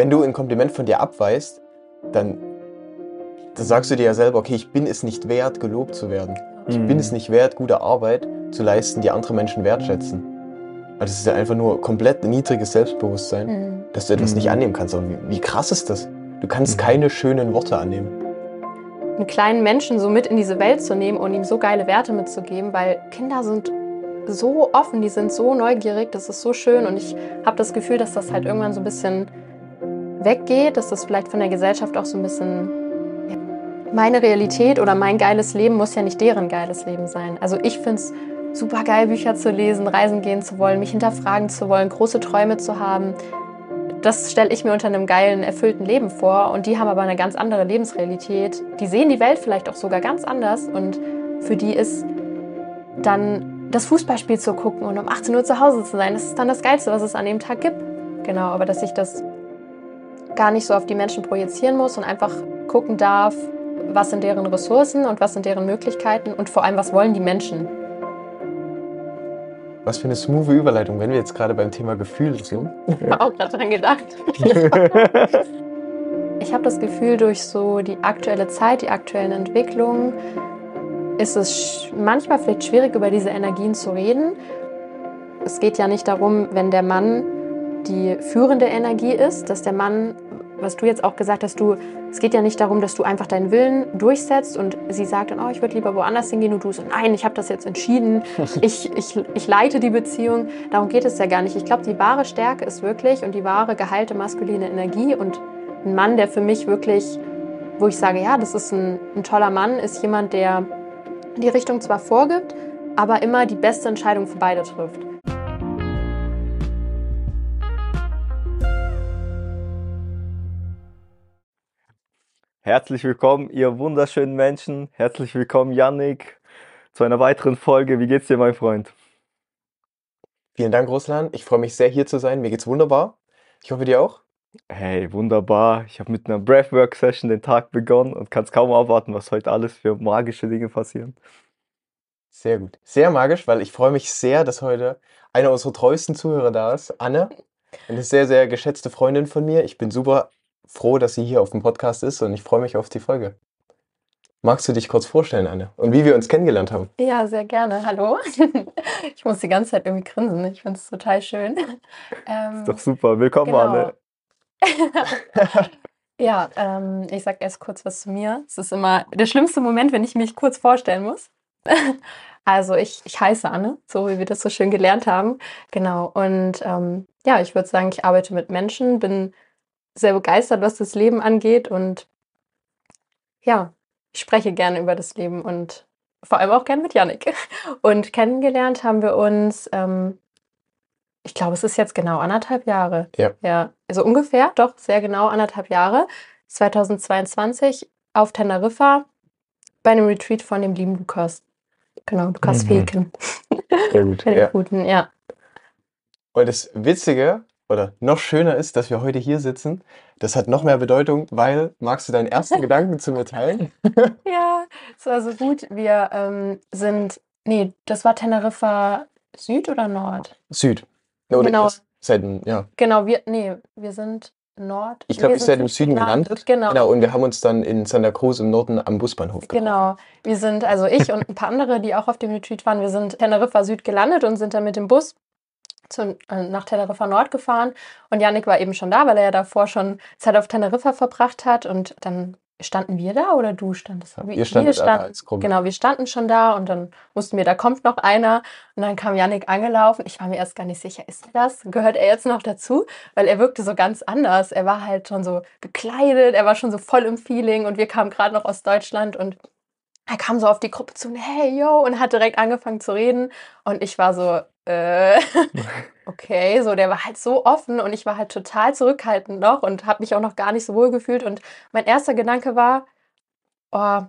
wenn du ein Kompliment von dir abweist, dann, dann sagst du dir ja selber, okay, ich bin es nicht wert, gelobt zu werden. Ich Mhm. bin es nicht wert, gute Arbeit zu leisten, die andere Menschen wertschätzen. Also es ist ja einfach nur komplett niedriges Selbstbewusstsein, Mhm. dass du etwas Mhm. nicht annehmen kannst. Aber wie, wie krass ist das? Du kannst Mhm. keine schönen Worte annehmen. einen kleinen Menschen so mit in diese Welt zu nehmen und ihm so geile Werte mitzugeben, weil Kinder sind so offen, die sind so neugierig, das ist so schön und ich habe das Gefühl, dass das halt irgendwann so ein bisschen weggeht, dass das vielleicht von der Gesellschaft auch so ein bisschen meine Realität oder mein geiles Leben muss ja nicht deren geiles Leben sein. Also ich finde es super geil, Bücher zu lesen, reisen gehen zu wollen, mich hinterfragen zu wollen, große Träume zu haben. Das stelle ich mir unter einem geilen, erfüllten Leben vor. Und die haben aber eine ganz andere Lebensrealität. Die sehen die Welt vielleicht auch sogar ganz anders. Und für die ist dann das Fußballspiel zu gucken und um 18 Uhr zu Hause zu sein, das ist dann das Geilste, was es an dem Tag gibt. Genau, aber dass ich das gar nicht so auf die Menschen projizieren muss und einfach gucken darf, was sind deren Ressourcen und was sind deren Möglichkeiten und vor allem, was wollen die Menschen. Was für eine smooth Überleitung, wenn wir jetzt gerade beim Thema Gefühle sind. Ich habe auch gerade dran gedacht. Ich habe das Gefühl, durch so die aktuelle Zeit, die aktuellen Entwicklungen, ist es manchmal vielleicht schwierig, über diese Energien zu reden. Es geht ja nicht darum, wenn der Mann die führende Energie ist, dass der Mann, was du jetzt auch gesagt hast, du, es geht ja nicht darum, dass du einfach deinen Willen durchsetzt und sie sagt dann, oh, ich würde lieber woanders hingehen und du so, nein, ich habe das jetzt entschieden, ich, ich, ich leite die Beziehung. Darum geht es ja gar nicht. Ich glaube, die wahre Stärke ist wirklich und die wahre geheilte maskuline Energie und ein Mann, der für mich wirklich, wo ich sage, ja, das ist ein, ein toller Mann, ist jemand, der die Richtung zwar vorgibt, aber immer die beste Entscheidung für beide trifft. Herzlich willkommen, ihr wunderschönen Menschen. Herzlich willkommen, Yannick, zu einer weiteren Folge. Wie geht's dir, mein Freund? Vielen Dank, Ruslan. Ich freue mich sehr, hier zu sein. Mir geht's wunderbar. Ich hoffe, dir auch. Hey, wunderbar. Ich habe mit einer Breathwork-Session den Tag begonnen und kann es kaum erwarten, was heute alles für magische Dinge passieren. Sehr gut. Sehr magisch, weil ich freue mich sehr, dass heute einer unserer treuesten Zuhörer da ist, Anne. Eine sehr, sehr geschätzte Freundin von mir. Ich bin super froh, dass sie hier auf dem Podcast ist und ich freue mich auf die Folge. Magst du dich kurz vorstellen, Anne? Und wie wir uns kennengelernt haben? Ja, sehr gerne. Hallo. Ich muss die ganze Zeit irgendwie grinsen. Ich finde es total schön. Ähm, Ist doch super. Willkommen, genau. Anne. Ja, ähm, ich sag erst kurz was zu mir. Es ist immer der schlimmste Moment, wenn ich mich kurz vorstellen muss. Also ich, ich heiße Anne, so wie wir das so schön gelernt haben. Genau. Und ähm, ja, ich würde sagen, ich arbeite mit Menschen, bin sehr begeistert, was das Leben angeht und ja, ich spreche gerne über das Leben und vor allem auch gerne mit Yannick. Und kennengelernt haben wir uns, ähm, ich glaube, es ist jetzt genau anderthalb Jahre. Ja. Ja, also ungefähr, doch, sehr genau anderthalb Jahre. 2022 auf Teneriffa bei einem Retreat von dem lieben Lukas. Genau, Lukas Mhm. Fehken. Sehr gut. Bei den Ja. Guten, ja. Und das Witzige oder noch schöner ist, dass wir heute hier sitzen. Das hat noch mehr Bedeutung, weil, magst du deinen ersten Gedanken zu mir teilen? Ja, es war so gut. Wir ähm, sind, nee, das war Teneriffa Süd oder Nord? Süd. Oder Genau. Seit, ja. Genau, wir, nee, wir sind Nord. Ich glaube, wir sind im Süd Süden gelandet. Genau. Genau, und wir haben uns dann in Santa Cruz im Norden am Busbahnhof getroffen. Genau. Wir sind, also ich und ein paar andere, die auch auf dem Retreat waren, wir sind Teneriffa Süd gelandet und sind dann mit dem Bus zu, äh, nach Teneriffa Nord gefahren. Und Yannick war eben schon da, weil er ja davor schon Zeit auf Teneriffa verbracht hat. Und dann standen wir da oder du standest? Ja, Wir- standet da standen, als Gruppe. Genau, wir standen schon da und dann wussten wir, da kommt noch einer. Und dann kam Yannick angelaufen. Ich war mir erst gar nicht sicher, ist er das? Gehört er jetzt noch dazu? Weil er wirkte so ganz anders. Er war halt schon so gekleidet, er war schon so voll im Feeling und wir kamen gerade noch aus Deutschland und er kam so auf die Gruppe zu hey, yo, und hat direkt angefangen zu reden. Und ich war so, äh, okay, so, der war halt so offen und ich war halt total zurückhaltend noch und habe mich auch noch gar nicht so wohl gefühlt. Und mein erster Gedanke war, oh,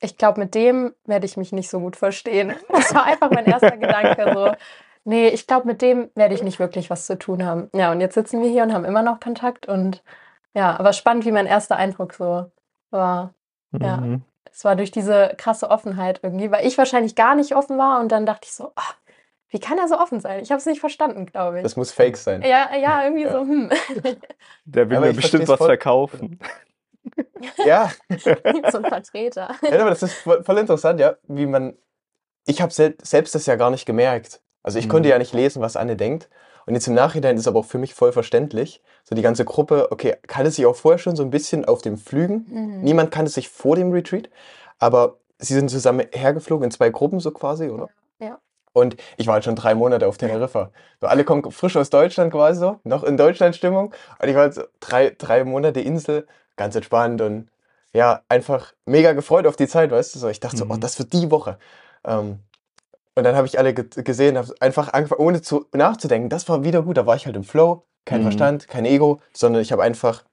ich glaube, mit dem werde ich mich nicht so gut verstehen. Das war einfach mein erster Gedanke, so, nee, ich glaube, mit dem werde ich nicht wirklich was zu tun haben. Ja, und jetzt sitzen wir hier und haben immer noch Kontakt und ja, aber spannend, wie mein erster Eindruck so war. Ja. Mhm. Es war durch diese krasse Offenheit irgendwie, weil ich wahrscheinlich gar nicht offen war und dann dachte ich so, ah, wie kann er so offen sein? Ich habe es nicht verstanden, glaube ich. Das muss fake sein. ja, ja, irgendwie Ja. so, hm. Der will Aber mir bestimmt was voll. verkaufen. Ja, so ein Vertreter. ja aber das ist voll, voll interessant, ja, wie man. Ich habe sel selbst das ja gar nicht gemerkt. Also ich Mhm. konnte ja nicht lesen, was Anne denkt. Und jetzt im Nachhinein ist aber auch für mich voll verständlich. So die ganze Gruppe, okay, kannte sich auch vorher schon so ein bisschen auf dem Flügen. Mhm. Niemand kannte sich vor dem Retreat, aber sie sind zusammen hergeflogen in zwei Gruppen so quasi, oder? Ja. Und ich war halt schon drei Monate auf Teneriffa. So, alle kommen frisch aus Deutschland quasi so, noch in Deutschland-Stimmung. Und ich war halt so drei, drei Monate Insel, ganz entspannt und ja, einfach mega gefreut auf die Zeit, weißt du so. Ich dachte so, Mhm. oh, das wird die Woche. Ähm, und dann habe ich alle ge gesehen, habe einfach angefangen, ohne zu, nachzudenken. Das war wieder gut. Da war ich halt im Flow, kein Mhm. Verstand, kein Ego, sondern ich habe einfach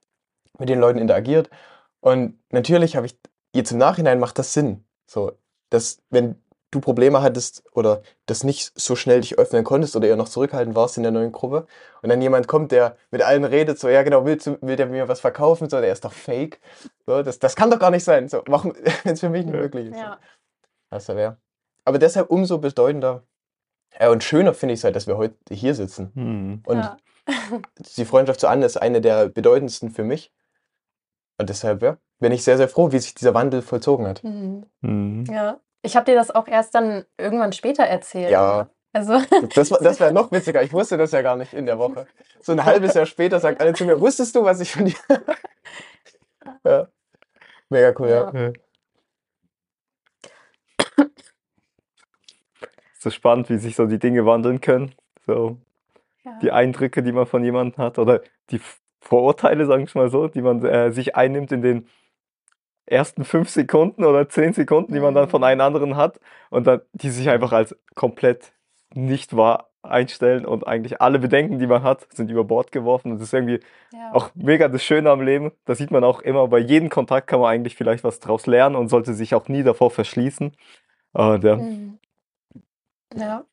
mit den Leuten interagiert. Und natürlich habe ich, jetzt im Nachhinein macht das Sinn. So, dass, wenn du Probleme hattest oder das nicht so schnell dich öffnen konntest oder eher noch zurückhaltend warst in der neuen Gruppe und dann jemand kommt, der mit allen redet, so, ja genau, willst du, will der mir was verkaufen? So, der ist doch fake. So, das, das kann doch gar nicht sein. So, warum, wenn es für mich nicht möglich ist. Ja. Das wäre. Aber deshalb umso bedeutender ja, und schöner finde ich es halt, dass wir heute hier sitzen. Hm. Und ja. die Freundschaft zu Anne ist eine der bedeutendsten für mich. Und deshalb ja, bin ich sehr, sehr froh, wie sich dieser Wandel vollzogen hat. Mhm. Hm. ja. Ich habe dir das auch erst dann irgendwann später erzählt. Ja. Also, Das, war- das wäre noch witziger. Ich wusste das ja gar nicht in der Woche. So ein halbes Jahr später sagt Anne zu mir, wusstest du, was ich von dir... ja. Mega cool, ja. Ja. So spannend, wie sich so die Dinge wandeln können. So ja. die Eindrücke, die man von jemandem hat oder die Vorurteile, sagen wir mal so, die man äh, sich einnimmt in den ersten fünf Sekunden oder zehn Sekunden, die man dann von Mhm. einem anderen hat und dann die sich einfach als komplett nicht wahr einstellen und eigentlich alle Bedenken, die man hat, sind über Bord geworfen und das ist irgendwie ja. auch mega das Schöne am Leben. Da sieht man auch immer, bei jedem Kontakt kann man eigentlich vielleicht was draus lernen und sollte sich auch nie davor verschließen. Und ja, Mhm. Ja.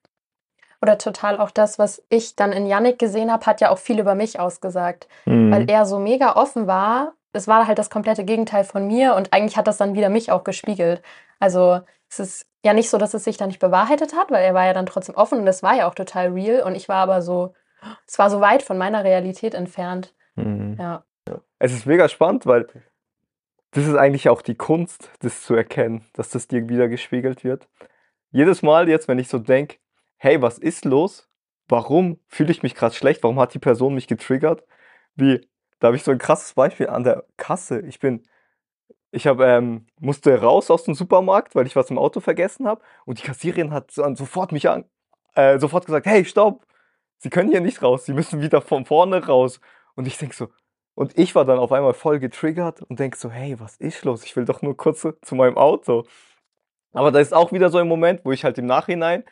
Oder total auch das, was ich dann in Yannick gesehen habe, hat ja auch viel über mich ausgesagt, Mhm. weil er so mega offen war. Es war halt das komplette Gegenteil von mir und eigentlich hat das dann wieder mich auch gespiegelt. Also es ist ja nicht so, dass es sich dann nicht bewahrheitet hat, weil er war ja dann trotzdem offen und es war ja auch total real und ich war aber so, es war so weit von meiner Realität entfernt. Mhm. Ja. Es ist mega spannend, weil das ist eigentlich auch die Kunst, das zu erkennen, dass das dir wieder gespiegelt wird. Jedes Mal jetzt, wenn ich so denke, hey, was ist los? Warum fühle ich mich gerade schlecht? Warum hat die Person mich getriggert? Wie, da habe ich so ein krasses Beispiel an der Kasse. Ich bin, ich habe, ähm, musste raus aus dem Supermarkt, weil ich was im Auto vergessen habe. Und die Kassiererin hat so, sofort mich an, äh, sofort gesagt, hey, stopp! Sie können hier nicht raus, Sie müssen wieder von vorne raus. Und ich denke so, und ich war dann auf einmal voll getriggert und denke so, hey, was ist los? Ich will doch nur kurz zu meinem Auto. Aber da ist auch wieder so ein Moment, wo ich halt im Nachhinein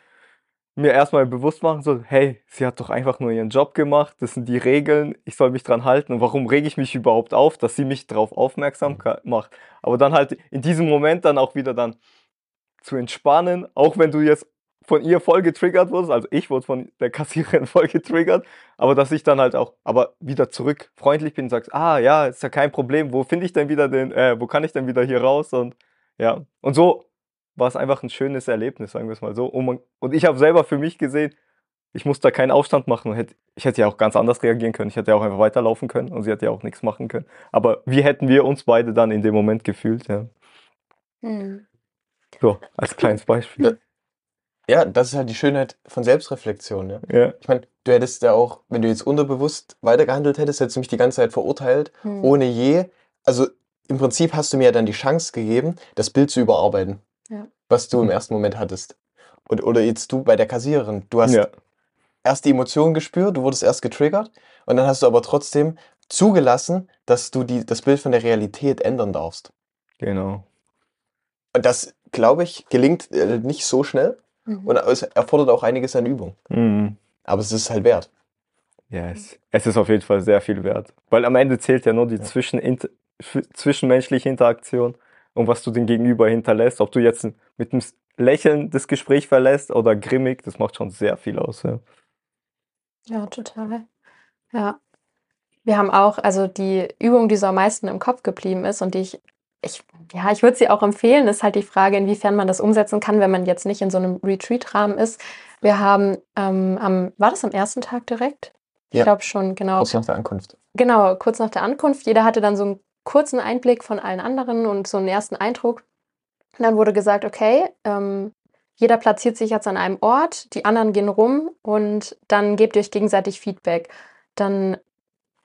mir erstmal bewusst machen soll, hey, sie hat doch einfach nur ihren Job gemacht, das sind die Regeln, ich soll mich dran halten und warum rege ich mich überhaupt auf, dass sie mich darauf aufmerksam macht. Aber dann halt in diesem Moment dann auch wieder dann zu entspannen, auch wenn du jetzt von ihr voll getriggert wurdest, also ich wurde von der Kassiererin voll getriggert, aber dass ich dann halt auch, aber wieder zurück freundlich bin und sagst, ah ja, ist ja kein Problem, wo finde ich denn wieder den, äh, wo kann ich denn wieder hier raus und ja, und so war es einfach ein schönes Erlebnis, sagen wir es mal so. Und, man, und ich habe selber für mich gesehen, ich muss da keinen Aufstand machen. Und hätte, ich hätte ja auch ganz anders reagieren können. Ich hätte ja auch einfach weiterlaufen können und sie hätte ja auch nichts machen können. Aber wie hätten wir uns beide dann in dem Moment gefühlt? Ja. Mhm. So, als kleines Beispiel. Ja, das ist halt die Schönheit von Selbstreflexion. Ja. Ja. Ich meine, du hättest ja auch, wenn du jetzt unterbewusst weitergehandelt hättest, hättest du mich die ganze Zeit verurteilt, Mhm. ohne je. Also im Prinzip hast du mir ja dann die Chance gegeben, das Bild zu überarbeiten, Ja. was du im ersten Moment hattest. Und, oder jetzt du bei der Kassiererin. Du hast ja. erst die Emotionen gespürt, du wurdest erst getriggert und dann hast du aber trotzdem zugelassen, dass du die, das Bild von der Realität ändern darfst. Genau. Und das, glaube ich, gelingt äh, nicht so schnell Mhm. und es erfordert auch einiges an Übung. Mhm. Aber es ist halt wert. Ja, es, es ist auf jeden Fall sehr viel wert. Weil am Ende zählt ja nur die Ja. Zwischen zwischenmenschliche Interaktion und was du den Gegenüber hinterlässt. Ob du jetzt mit einem Lächeln das Gespräch verlässt oder grimmig, das macht schon sehr viel aus. Ja. Ja, total. Ja. Wir haben auch, also die Übung, die so am meisten im Kopf geblieben ist und die ich, ich ja, ich würde sie auch empfehlen, ist halt die Frage, inwiefern man das umsetzen kann, wenn man jetzt nicht in so einem Retreat-Rahmen ist. Wir haben ähm, am, war das am ersten Tag direkt? Ich Ja. glaube schon, genau. Kurz nach der Ankunft. Genau, kurz nach der Ankunft. Jeder hatte dann so einen kurzen Einblick von allen anderen und so einen ersten Eindruck. Und dann wurde gesagt, okay, ähm, jeder platziert sich jetzt an einem Ort, die anderen gehen rum und dann gebt ihr euch gegenseitig Feedback. Dann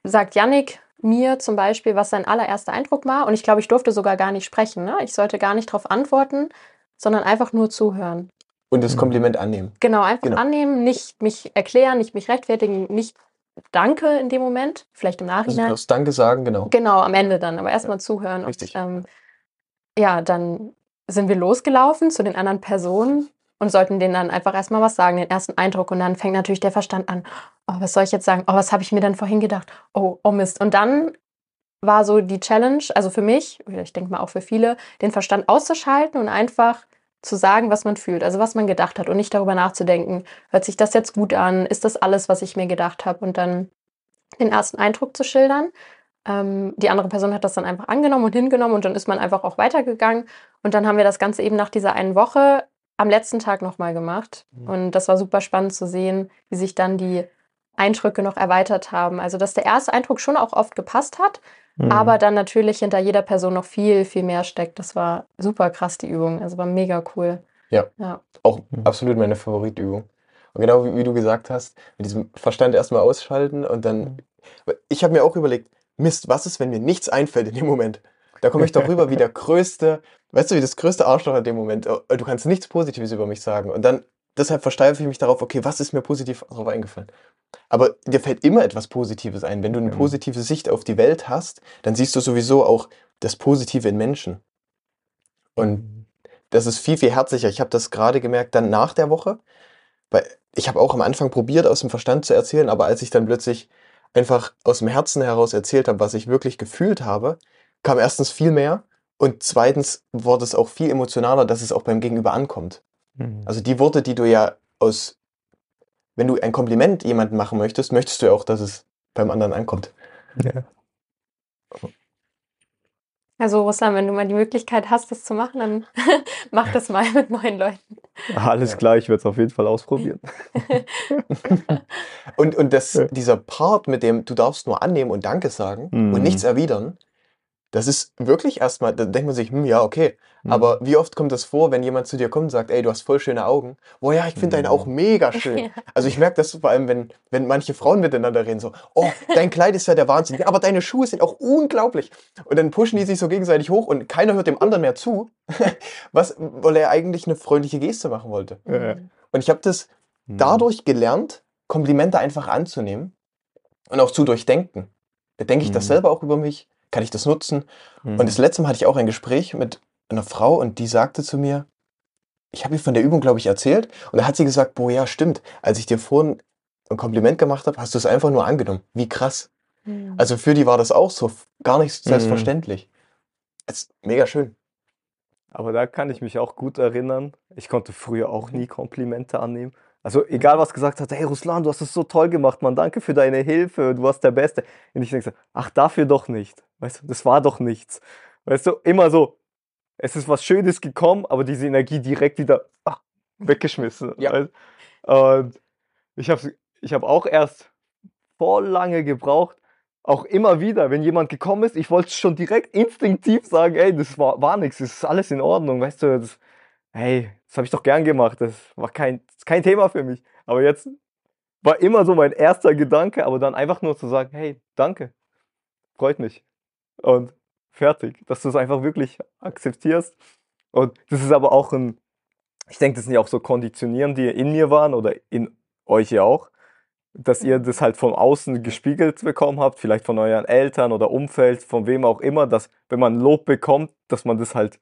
sagt Yannick mir zum Beispiel, was sein allererster Eindruck war. Und ich glaube, ich durfte sogar gar nicht sprechen. Ne? Ich sollte gar nicht darauf antworten, sondern einfach nur zuhören. Und das Mhm. Kompliment annehmen. Genau, einfach Genau. annehmen, nicht mich erklären, nicht mich rechtfertigen, nicht Danke in dem Moment, vielleicht im Also Nachhinein. das Danke sagen, genau. Genau, am Ende dann, aber erstmal zuhören. Richtig. Und, ähm, ja, dann sind wir losgelaufen zu den anderen Personen und sollten denen dann einfach erstmal was sagen, den ersten Eindruck. Und dann fängt natürlich der Verstand an, oh, was soll ich jetzt sagen? Oh, was habe ich mir dann vorhin gedacht? Oh, oh Mist. Und dann war so die Challenge, also für mich, ich denke mal auch für viele, den Verstand auszuschalten und einfach zu sagen, was man fühlt, also was man gedacht hat und nicht darüber nachzudenken, hört sich das jetzt gut an, ist das alles, was ich mir gedacht habe und dann den ersten Eindruck zu schildern. Ähm, die andere Person hat das dann einfach angenommen und hingenommen und dann ist man einfach auch weitergegangen und dann haben wir das Ganze eben nach dieser einen Woche am letzten Tag nochmal gemacht Mhm. und das war super spannend zu sehen, wie sich dann die Eindrücke noch erweitert haben. Also dass der erste Eindruck schon auch oft gepasst hat, Mhm. aber dann natürlich hinter jeder Person noch viel, viel mehr steckt. Das war super krass, die Übung. Also war mega cool. Ja. Ja. Auch Mhm. absolut meine Favoritübung. Und genau wie, wie du gesagt hast, mit diesem Verstand erstmal ausschalten und dann. Ich habe mir auch überlegt, Mist, was ist, wenn mir nichts einfällt in dem Moment? Da komme ich doch rüber wie der größte, weißt du, wie das größte Arschloch in dem Moment. Oh, Du kannst nichts Positives über mich sagen. Und dann, deshalb versteife ich mich darauf, okay, was ist mir positiv darauf eingefallen? Aber dir fällt immer etwas Positives ein. Wenn du eine Ja. positive Sicht auf die Welt hast, dann siehst du sowieso auch das Positive in Menschen. Und das ist viel, viel herzlicher. Ich habe das gerade gemerkt dann nach der Woche, weil ich habe auch am Anfang probiert, aus dem Verstand zu erzählen, aber als ich dann plötzlich einfach aus dem Herzen heraus erzählt habe, was ich wirklich gefühlt habe, kam erstens viel mehr und zweitens wurde es auch viel emotionaler, dass es auch beim Gegenüber ankommt. Mhm. Also die Worte, die du ja aus, wenn du ein Kompliment jemandem machen möchtest, möchtest du ja auch, dass es beim anderen ankommt. ja. Also Russland, wenn du mal die Möglichkeit hast, das zu machen, dann mach das mal mit neuen Leuten. Alles Ja. klar, ich werde es auf jeden Fall ausprobieren. Und, und das, dieser Part, mit dem du darfst nur annehmen und Danke sagen Mhm. und nichts erwidern, das ist wirklich erstmal, da denkt man sich, hm, ja, okay. Mhm. Aber wie oft kommt das vor, wenn jemand zu dir kommt und sagt, ey, du hast voll schöne Augen? Boah, ja, ich finde deine Mhm. auch mega schön. Ja. Also ich merke das vor allem, wenn, wenn manche Frauen miteinander reden, so, oh, dein Kleid ist ja der Wahnsinn, aber deine Schuhe sind auch unglaublich. Und dann pushen die sich so gegenseitig hoch und keiner hört dem anderen mehr zu, was, weil er eigentlich eine freundliche Geste machen wollte. Ja. Und ich habe das Mhm. dadurch gelernt, Komplimente einfach anzunehmen und auch zu durchdenken. Da denke ich das Mhm. selber auch über mich, kann ich das nutzen? Mhm. Und das letzte Mal hatte ich auch ein Gespräch mit einer Frau und die sagte zu mir, ich habe ihr von der Übung, glaube ich, erzählt und da hat sie gesagt, boah, ja, stimmt, als ich dir vorhin ein Kompliment gemacht habe, hast du es einfach nur angenommen. Wie krass. Mhm. Also für die war das auch so gar nicht Mhm. selbstverständlich. Es ist mega schön. Aber da kann ich mich auch gut erinnern. Ich konnte früher auch nie Komplimente annehmen. Also egal was gesagt hat, hey Ruslan, du hast es so toll gemacht, Mann, danke für deine Hilfe, du warst der Beste. Und ich denke so, ach dafür doch nicht. Weißt du, das war doch nichts. Weißt du, immer so, es ist was Schönes gekommen, aber diese Energie direkt wieder ah, weggeschmissen. Ja. weißt? Und ich habe ich hab auch erst voll lange gebraucht, auch immer wieder, wenn jemand gekommen ist, ich wollte schon direkt instinktiv sagen, ey, das war, war nichts, das ist alles in Ordnung, weißt du, das, hey, das habe ich doch gern gemacht, das war kein, das kein Thema für mich. Aber jetzt war immer so mein erster Gedanke, aber dann einfach nur zu sagen, hey, danke, freut mich. Und fertig, dass du es einfach wirklich akzeptierst. Und das ist aber auch ein, ich denke, das sind ja auch so Konditionierungen, die in mir waren oder in euch ja auch, dass ihr das halt von außen gespiegelt bekommen habt, vielleicht von euren Eltern oder Umfeld, von wem auch immer, dass wenn man Lob bekommt, dass man das halt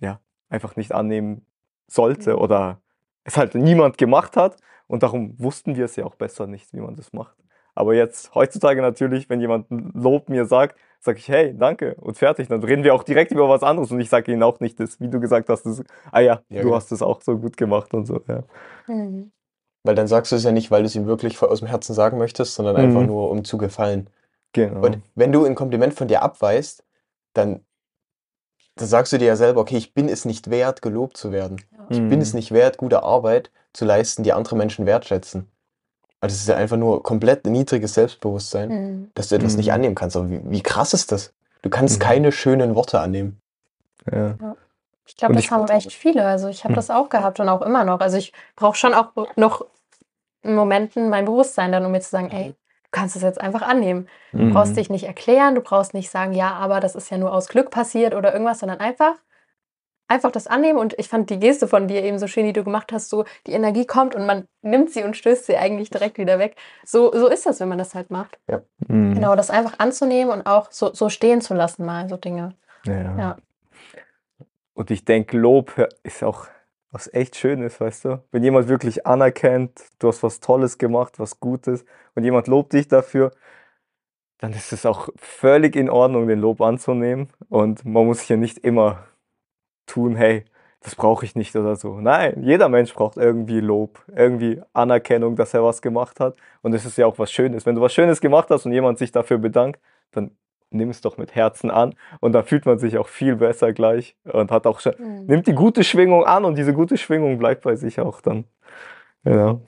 ja einfach nicht annehmen sollte Mhm. oder es halt niemand gemacht hat und darum wussten wir es ja auch besser nicht, wie man das macht. Aber jetzt heutzutage natürlich, wenn jemand ein Lob mir sagt, sage ich, hey, danke und fertig. Dann reden wir auch direkt über was anderes und ich sage ihnen auch nicht das, wie du gesagt hast, das, ah ja, Ja, du genau. hast es auch so gut gemacht und so. Ja. Mhm. Weil dann sagst du es ja nicht, weil du es ihm wirklich aus dem Herzen sagen möchtest, sondern Mhm. einfach nur, um zu gefallen. Genau. Und wenn du ein Kompliment von dir abweist, dann, dann sagst du dir ja selber, okay, ich bin es nicht wert, gelobt zu werden. Ich bin Mhm. es nicht wert, gute Arbeit, zu leisten, die andere Menschen wertschätzen. Also es ist ja einfach nur komplett niedriges Selbstbewusstsein, Mhm. dass du etwas nicht Mhm. annehmen kannst. Aber wie, wie krass ist das? Du kannst Mhm. keine schönen Worte annehmen. Ja. Ich glaube, das ich- haben echt viele. Also ich habe Hm. das auch gehabt und auch immer noch. Also ich brauche schon auch noch in Momenten mein Bewusstsein dann, um mir zu sagen, ey, du kannst es jetzt einfach annehmen. Du Mhm. brauchst dich nicht erklären, du brauchst nicht sagen, ja, aber das ist ja nur aus Glück passiert oder irgendwas, sondern einfach, einfach das annehmen. Und ich fand die Geste von dir eben so schön, die du gemacht hast, so die Energie kommt und man nimmt sie und stößt sie eigentlich direkt wieder weg. So, so ist das, wenn man das halt macht. Mhm. Genau, das einfach anzunehmen und auch so, so stehen zu lassen, mal so Dinge. Ja. Ja. Und ich denke, Lob ist auch was echt Schönes, weißt du? Wenn jemand wirklich anerkennt, du hast was Tolles gemacht, was Gutes und jemand lobt dich dafür, dann ist es auch völlig in Ordnung, den Lob anzunehmen. Und man muss ja nicht immer tun, hey, das brauche ich nicht oder so. Nein, jeder Mensch braucht irgendwie Lob, irgendwie Anerkennung, dass er was gemacht hat. Und es ist ja auch was Schönes. Wenn du was Schönes gemacht hast und jemand sich dafür bedankt, dann nimm es doch mit Herzen an. Und dann fühlt man sich auch viel besser gleich und hat auch schon, Mhm. nimmt die gute Schwingung an und diese gute Schwingung bleibt bei sich auch dann. Ja.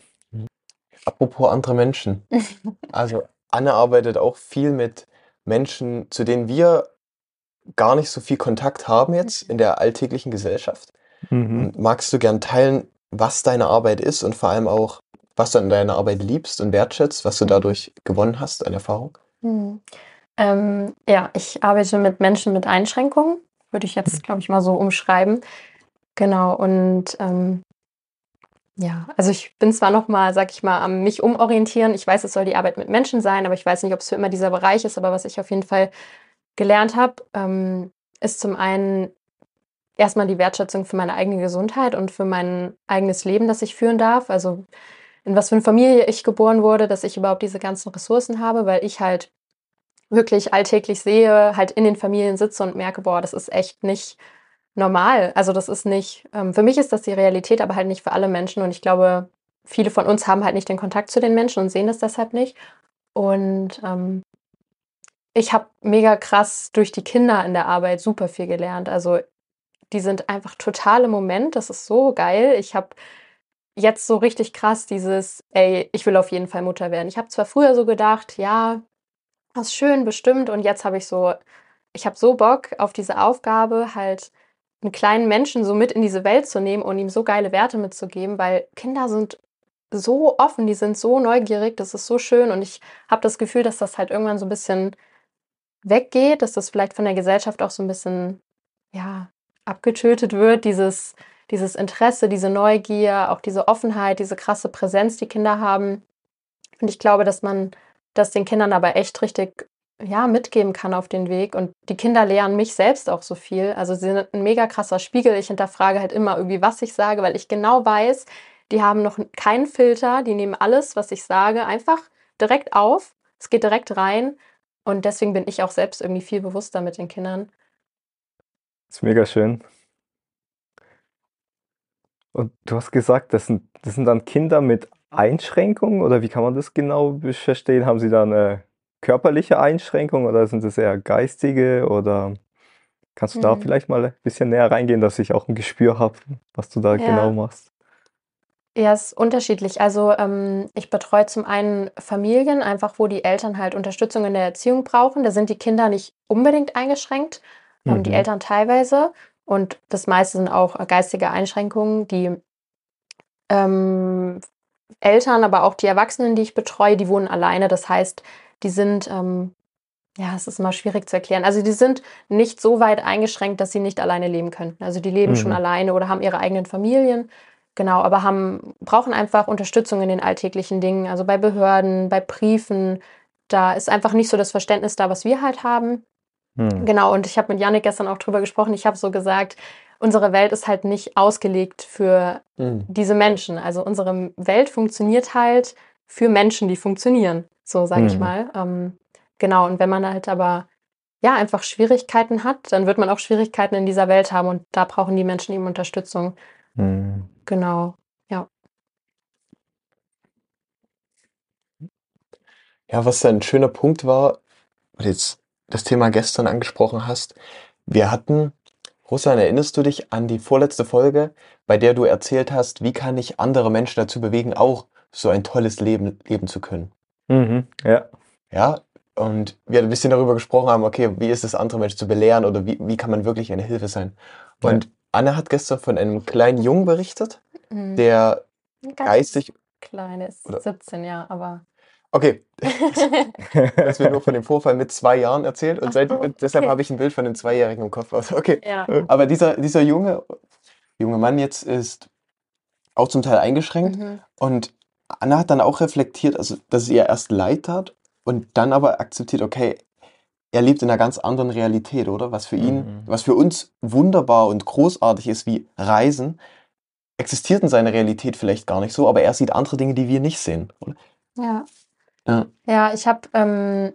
Apropos andere Menschen. Also Anne arbeitet auch viel mit Menschen, zu denen wir gar nicht so viel Kontakt haben jetzt in der alltäglichen Gesellschaft. Mhm. Magst du gern teilen, was deine Arbeit ist und vor allem auch, was du an deiner Arbeit liebst und wertschätzt, was du dadurch gewonnen hast an Erfahrung? Hm. Ähm, ja, ich arbeite mit Menschen mit Einschränkungen, würde ich jetzt, glaube ich, mal so umschreiben. Genau, und ähm, ja, also ich bin zwar noch mal, sag ich mal, am mich umorientieren. Ich weiß, es soll die Arbeit mit Menschen sein, aber ich weiß nicht, ob es für immer dieser Bereich ist. Aber was ich auf jeden Fall gelernt habe, ähm, ist zum einen erstmal die Wertschätzung für meine eigene Gesundheit und für mein eigenes Leben, das ich führen darf. Also in was für eine Familie ich geboren wurde, dass ich überhaupt diese ganzen Ressourcen habe, weil ich halt wirklich alltäglich sehe, halt in den Familien sitze und merke, boah, das ist echt nicht normal. Also das ist nicht, ähm, für mich ist das die Realität, aber halt nicht für alle Menschen. Und ich glaube, viele von uns haben halt nicht den Kontakt zu den Menschen und sehen das deshalb nicht. Und ähm, ich habe mega krass durch die Kinder in der Arbeit super viel gelernt. Also die sind einfach total im Moment. Das ist so geil. Ich habe jetzt so richtig krass dieses, ey, ich will auf jeden Fall Mutter werden. Ich habe zwar früher so gedacht, ja, ist schön, bestimmt. Und jetzt habe ich so, ich habe so Bock auf diese Aufgabe, halt einen kleinen Menschen so mit in diese Welt zu nehmen und ihm so geile Werte mitzugeben, weil Kinder sind so offen, die sind so neugierig, das ist so schön. Und ich habe das Gefühl, dass das halt irgendwann so ein bisschen weggeht, dass das vielleicht von der Gesellschaft auch so ein bisschen, ja, abgetötet wird, dieses, dieses Interesse, diese Neugier, auch diese Offenheit, diese krasse Präsenz, die Kinder haben. Und ich glaube, dass man das den Kindern aber echt richtig ja, mitgeben kann auf den Weg. Und die Kinder lehren mich selbst auch so viel. Also sie sind ein mega krasser Spiegel. Ich hinterfrage halt immer irgendwie, was ich sage, weil ich genau weiß, die haben noch keinen Filter, die nehmen alles, was ich sage, einfach direkt auf. Es geht direkt rein. Und deswegen bin ich auch selbst irgendwie viel bewusster mit den Kindern. Das ist mega schön. Und du hast gesagt, das sind, das sind dann Kinder mit Einschränkungen oder wie kann man das genau verstehen? Haben sie da eine körperliche Einschränkung oder sind es eher geistige oder kannst du da Mhm. vielleicht mal ein bisschen näher reingehen, dass ich auch ein Gespür habe, was du da Ja. genau machst? Ja, ist unterschiedlich. Also ähm, ich betreue zum einen Familien, einfach wo die Eltern halt Unterstützung in der Erziehung brauchen. Da sind die Kinder nicht unbedingt eingeschränkt, ähm, die Mhm. Eltern teilweise. Und das meiste sind auch geistige Einschränkungen. Die ähm, Eltern, aber auch die Erwachsenen, die ich betreue, die wohnen alleine. Das heißt, die sind, ähm, ja, es ist immer schwierig zu erklären. Also die sind nicht so weit eingeschränkt, dass sie nicht alleine leben könnten. Also die leben schon Mhm. alleine oder haben ihre eigenen Familien. Genau, aber haben, brauchen einfach Unterstützung in den alltäglichen Dingen, also bei Behörden, bei Briefen. Da ist einfach nicht so das Verständnis da, was wir halt haben. Hm. Genau, und ich habe mit Janik gestern auch drüber gesprochen. Ich habe so gesagt, unsere Welt ist halt nicht ausgelegt für Mhm. diese Menschen. Also unsere Welt funktioniert halt für Menschen, die funktionieren, so sage ich Mhm. mal. Ähm, genau, und wenn man halt aber ja einfach Schwierigkeiten hat, dann wird man auch Schwierigkeiten in dieser Welt haben und da brauchen die Menschen eben Unterstützung. Hm. Genau. Ja, was ein schöner Punkt war, weil du jetzt das Thema gestern angesprochen hast, wir hatten Ruslan, erinnerst du dich an die vorletzte Folge, bei der du erzählt hast, wie kann ich andere Menschen dazu bewegen, auch so ein tolles Leben leben zu können? Mhm. Ja. Ja, und wir ein bisschen darüber gesprochen haben, okay, wie ist es, andere Menschen zu belehren oder wie, wie kann man wirklich eine Hilfe sein? Und Anne hat gestern von einem kleinen Jungen berichtet, Mhm. der Ganz geistig, klein ist, Oder- 17, ja, aber. Okay, das wird nur von dem Vorfall mit zwei Jahren erzählt und, seit, und deshalb okay. habe ich ein Bild von dem Zweijährigen im Kopf. Also, okay, ja. aber dieser, dieser junge, junge Mann jetzt ist auch zum Teil eingeschränkt Mhm. und Anna hat dann auch reflektiert, also, dass es ihr erst leid tat und dann aber akzeptiert, okay, er lebt in einer ganz anderen Realität, oder? Was für ihn, Mhm. was für uns wunderbar und großartig ist wie Reisen, existiert in seiner Realität vielleicht gar nicht so, aber er sieht andere Dinge, die wir nicht sehen. Oder? Ja. Ja. Ja, ich habe ähm,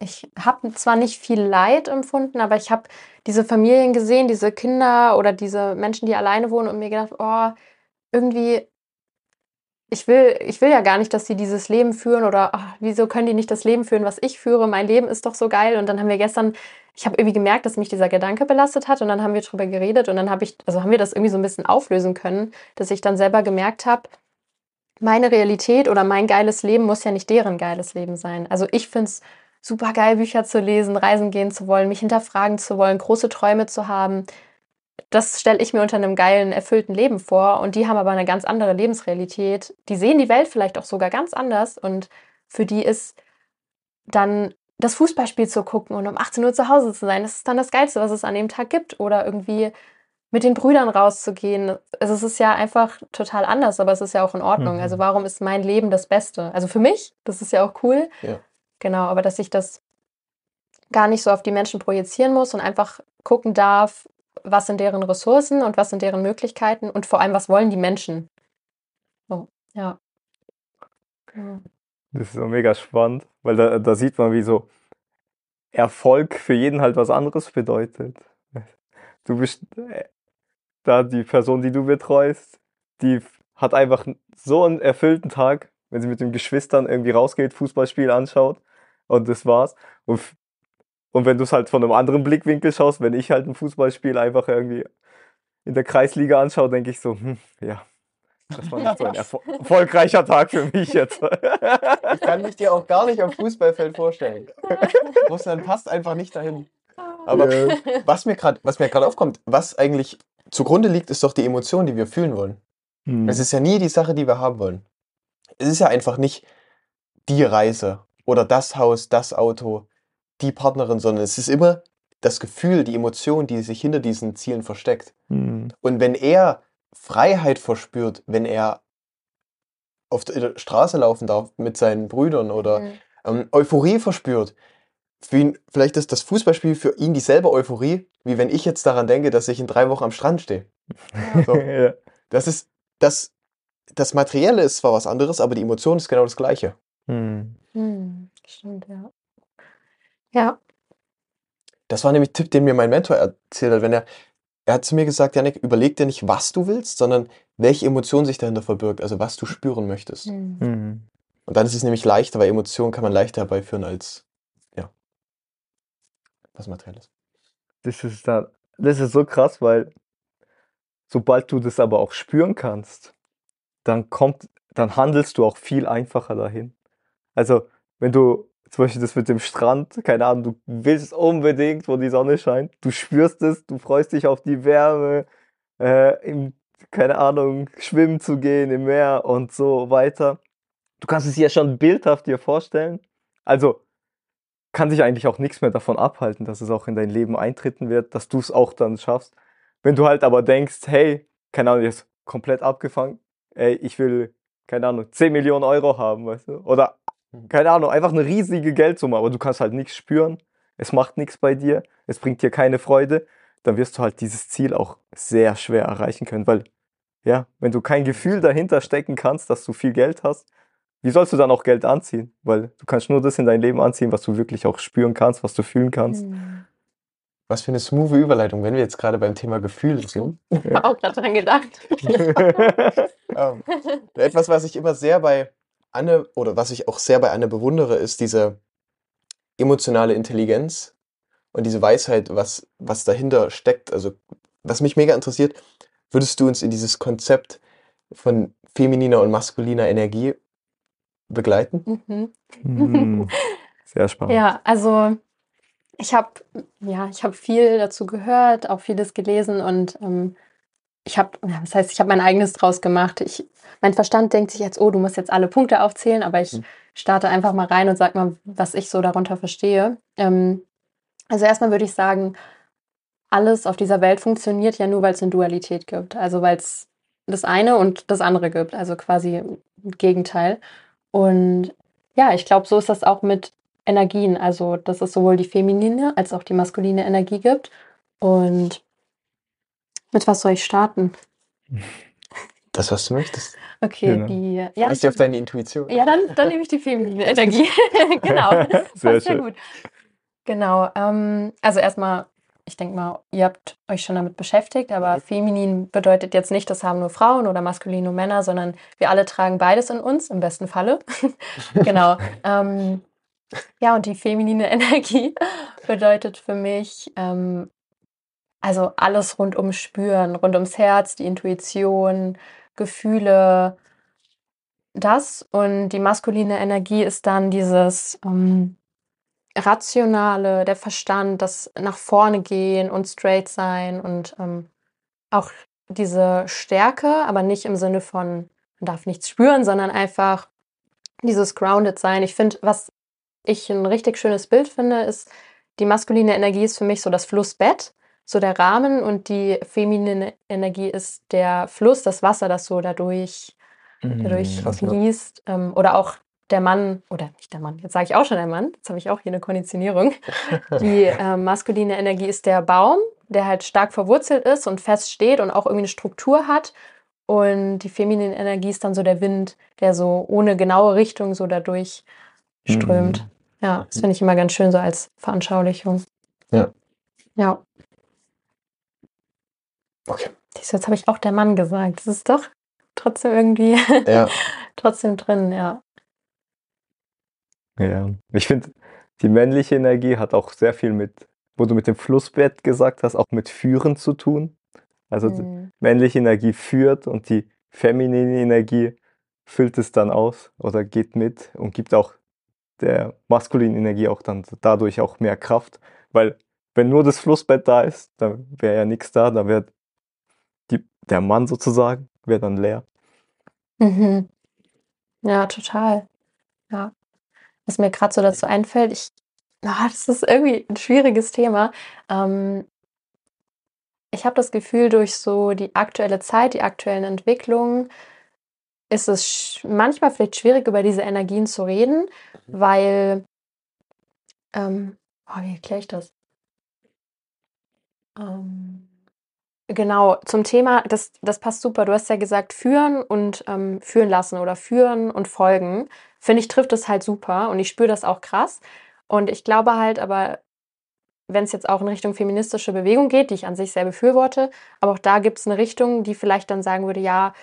ich habe zwar nicht viel Leid empfunden, aber ich habe diese Familien gesehen, diese Kinder oder diese Menschen, die alleine wohnen und mir gedacht, oh, irgendwie, ich will, ich will ja gar nicht, dass sie dieses Leben führen oder ach, wieso können die nicht das Leben führen, was ich führe? Mein Leben ist doch so geil. Und dann haben wir gestern, ich habe irgendwie gemerkt, dass mich dieser Gedanke belastet hat und dann haben wir drüber geredet und dann habe ich, also haben wir das irgendwie so ein bisschen auflösen können, dass ich dann selber gemerkt habe, meine Realität oder mein geiles Leben muss ja nicht deren geiles Leben sein. Also ich finde es super geil, Bücher zu lesen, reisen gehen zu wollen, mich hinterfragen zu wollen, große Träume zu haben. Das stelle ich mir unter einem geilen, erfüllten Leben vor. Und die haben aber eine ganz andere Lebensrealität. Die sehen die Welt vielleicht auch sogar ganz anders. Und für die ist dann das Fußballspiel zu gucken und um 18 Uhr zu Hause zu sein, das ist dann das Geilste, was es an dem Tag gibt. Oder irgendwie mit den Brüdern rauszugehen. Also es ist ja einfach total anders, aber es ist ja auch in Ordnung. Mhm. Also warum ist mein Leben das Beste? Also für mich, das ist ja auch cool. Ja. Genau, aber dass ich das gar nicht so auf die Menschen projizieren muss und einfach gucken darf, was sind deren Ressourcen und was sind deren Möglichkeiten und vor allem, was wollen die Menschen. So, ja. Ja. Das ist so mega spannend, weil da, da sieht man, wie so Erfolg für jeden halt was anderes bedeutet. Du bist äh, da die Person, die du betreust, die hat einfach so einen erfüllten Tag, wenn sie mit den Geschwistern irgendwie rausgeht, Fußballspiel anschaut und das war's. Und, und wenn du es halt von einem anderen Blickwinkel schaust, wenn ich halt ein Fußballspiel einfach irgendwie in der Kreisliga anschaue, denke ich so, hm, ja, das war nicht so ein erfol erfolgreicher Tag für mich jetzt. Ich kann mich dir auch gar nicht am Fußballfeld vorstellen. Russland passt einfach nicht dahin. Aber Ja. was mir gerade, was mir gerade aufkommt, was eigentlich zugrunde liegt, ist doch die Emotion, die wir fühlen wollen. Hm. Es ist ja nie die Sache, die wir haben wollen. Es ist ja einfach nicht die Reise oder das Haus, das Auto, die Partnerin, sondern es ist immer das Gefühl, die Emotion, die sich hinter diesen Zielen versteckt. Hm. Und wenn er Freiheit verspürt, wenn er auf der Straße laufen darf mit seinen Brüdern oder Mhm. ähm, Euphorie verspürt, für ihn, vielleicht ist das Fußballspiel für ihn dieselbe Euphorie, wie wenn ich jetzt daran denke, dass ich in drei Wochen am Strand stehe. So. ja. Das ist, das, das Materielle ist zwar was anderes, aber die Emotion ist genau das Gleiche. Hm. Hm, stimmt, ja. Ja. Das war nämlich ein Tipp, den mir mein Mentor erzählt hat, wenn er, er hat zu mir gesagt, Janik, überleg dir nicht, was du willst, sondern welche Emotion sich dahinter verbirgt, also was du spüren möchtest. Hm. Hm. Und dann ist es nämlich leichter, weil Emotionen kann man leichter herbeiführen als, was Materielles. Das ist dann, das ist so krass, weil sobald du das aber auch spüren kannst, dann kommt, dann handelst du auch viel einfacher dahin. Also, wenn du zum Beispiel das mit dem Strand, keine Ahnung, du willst unbedingt, wo die Sonne scheint, du spürst es, du freust dich auf die Wärme, äh, im, keine Ahnung, schwimmen zu gehen im Meer und so weiter. Du kannst es ja schon bildhaft dir vorstellen. Also, kann sich eigentlich auch nichts mehr davon abhalten, dass es auch in dein Leben eintreten wird, dass du es auch dann schaffst. Wenn du halt aber denkst, hey, keine Ahnung, jetzt komplett abgefangen, ey, ich will, keine Ahnung, 10 Millionen Euro haben, weißt du? Oder, Mhm. keine Ahnung, einfach eine riesige Geldsumme, aber du kannst halt nichts spüren, es macht nichts bei dir, es bringt dir keine Freude, dann wirst du halt dieses Ziel auch sehr schwer erreichen können, weil, ja, wenn du kein Gefühl dahinter stecken kannst, dass du viel Geld hast, wie sollst du dann auch Geld anziehen? Weil du kannst nur das in dein Leben anziehen, was du wirklich auch spüren kannst, was du fühlen kannst. Hm. Was für eine smooth Überleitung, wenn wir jetzt gerade beim Thema Gefühle sind. Ich habe auch gerade dran gedacht. Ähm, etwas, was ich immer sehr bei Anne oder was ich auch sehr bei Anne bewundere, ist diese emotionale Intelligenz und diese Weisheit, was, was dahinter steckt. Also, was mich mega interessiert, würdest du uns in dieses Konzept von femininer und maskuliner Energie begleiten? Mhm. Hm, Sehr spannend. Ja, also ich habe ja, ich habe viel dazu gehört, auch vieles gelesen und ähm, ich habe, das heißt, ich habe mein eigenes draus gemacht. Ich, mein Verstand denkt sich jetzt, oh, du musst jetzt alle Punkte aufzählen, aber ich Mhm. starte einfach mal rein und sag mal, was ich so darunter verstehe. Ähm, also erstmal würde ich sagen, alles auf dieser Welt funktioniert ja nur, weil es eine Dualität gibt. Also weil es das eine und das andere gibt. Also quasi ein Gegenteil. Und ja, ich glaube, so ist das auch mit Energien. Also, dass es sowohl die feminine als auch die maskuline Energie gibt. Und mit was soll ich starten? Das, was du möchtest. Okay, Genau. die. Ja, Weißt du auf deine Intuition? ja dann, dann nehme ich die feminine Energie. genau. Sehr schön. gut. Genau. Ähm, also erstmal, ich denke mal, ihr habt euch schon damit beschäftigt, aber feminin bedeutet jetzt nicht, das haben nur Frauen oder maskulin nur Männer, sondern wir alle tragen beides in uns, im besten Falle. genau. Ähm, ja, und die feminine Energie bedeutet für mich, ähm, also alles rund ums Spüren, rund ums Herz, die Intuition, Gefühle, das. Und die maskuline Energie ist dann dieses ähm, Rationale, der Verstand, das nach vorne gehen und straight sein und ähm, auch diese Stärke, aber nicht im Sinne von, man darf nichts spüren, sondern einfach dieses grounded sein. Ich finde, was ich ein richtig schönes Bild finde, ist, die maskuline Energie ist für mich so das Flussbett, so der Rahmen und die feminine Energie ist der Fluss, das Wasser, das so dadurch, dadurch Hm, ja. fließt. Ähm, oder auch der Mann, oder nicht der Mann, jetzt sage ich auch schon der Mann, jetzt habe ich auch hier eine Konditionierung. Die ähm, maskuline Energie ist der Baum, der halt stark verwurzelt ist und fest steht und auch irgendwie eine Struktur hat. Und die feminine Energie ist dann so der Wind, der so ohne genaue Richtung so dadurch strömt. Ja, das finde ich immer ganz schön so als Veranschaulichung. Ja. Ja. Okay. Siehst du, Jetzt habe ich auch der Mann gesagt. Das ist doch trotzdem irgendwie Ja. trotzdem drin, ja. Ja, ich finde, die männliche Energie hat auch sehr viel mit, wo du mit dem Flussbett gesagt hast, auch mit Führen zu tun. Also Mhm. männliche Energie führt und die feminine Energie füllt es dann aus oder geht mit und gibt auch der maskulinen Energie auch dann dadurch auch mehr Kraft. Weil wenn nur das Flussbett da ist, dann wäre ja nichts da, dann wäre der Mann sozusagen, wäre dann leer. Mhm. Ja, total. Ja. Was mir gerade so dazu einfällt, ich, ah, das ist irgendwie ein schwieriges Thema. Ähm, ich habe das Gefühl, durch so die aktuelle Zeit, die aktuellen Entwicklungen, ist es manchmal vielleicht schwierig, über diese Energien zu reden, weil, ähm, oh, wie erkläre ich das? Ähm, Genau, zum Thema, das, das passt super. Du hast ja gesagt, führen und ähm, führen lassen oder führen und folgen. Finde ich, trifft es halt super und ich spüre das auch krass. Und ich glaube halt, aber wenn es jetzt auch in Richtung feministische Bewegung geht, die ich an sich sehr befürworte, aber auch da gibt es eine Richtung, die vielleicht dann sagen würde, ja,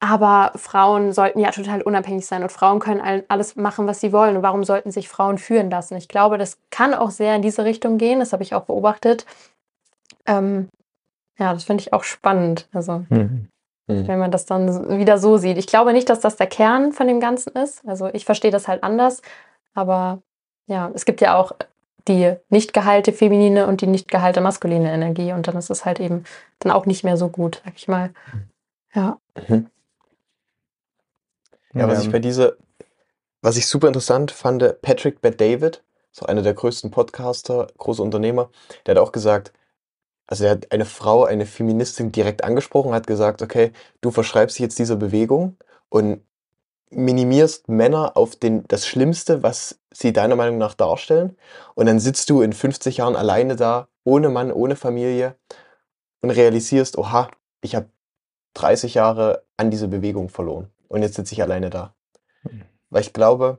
aber Frauen sollten ja total unabhängig sein und Frauen können all- alles machen, was sie wollen. Und warum sollten sich Frauen führen lassen? Ich glaube, das kann auch sehr in diese Richtung gehen. Das habe ich auch beobachtet. Ähm, ja, das finde ich auch spannend. Also, Mhm. wenn man das dann wieder so sieht. Ich glaube nicht, dass das der Kern von dem Ganzen ist. Also, ich verstehe das halt anders. Aber ja, es gibt ja auch die nicht geheilte feminine und die nicht geheilte maskuline Energie. Und dann ist es halt eben dann auch nicht mehr so gut, sag ich mal. Ja. Mhm. Ja, was ich bei dieser, was ich super interessant fand, Patrick Bet David, so einer der größten Podcaster, große Unternehmer, der hat auch gesagt, also er hat eine Frau, eine Feministin direkt angesprochen, hat gesagt, okay, du verschreibst jetzt dieser Bewegung und minimierst Männer auf den, das Schlimmste, was sie deiner Meinung nach darstellen. Und dann sitzt du in 50 Jahren alleine da, ohne Mann, ohne Familie und realisierst, oha, ich habe 30 Jahre an diese Bewegung verloren. Und jetzt sitze ich alleine da. Mhm. Weil ich glaube,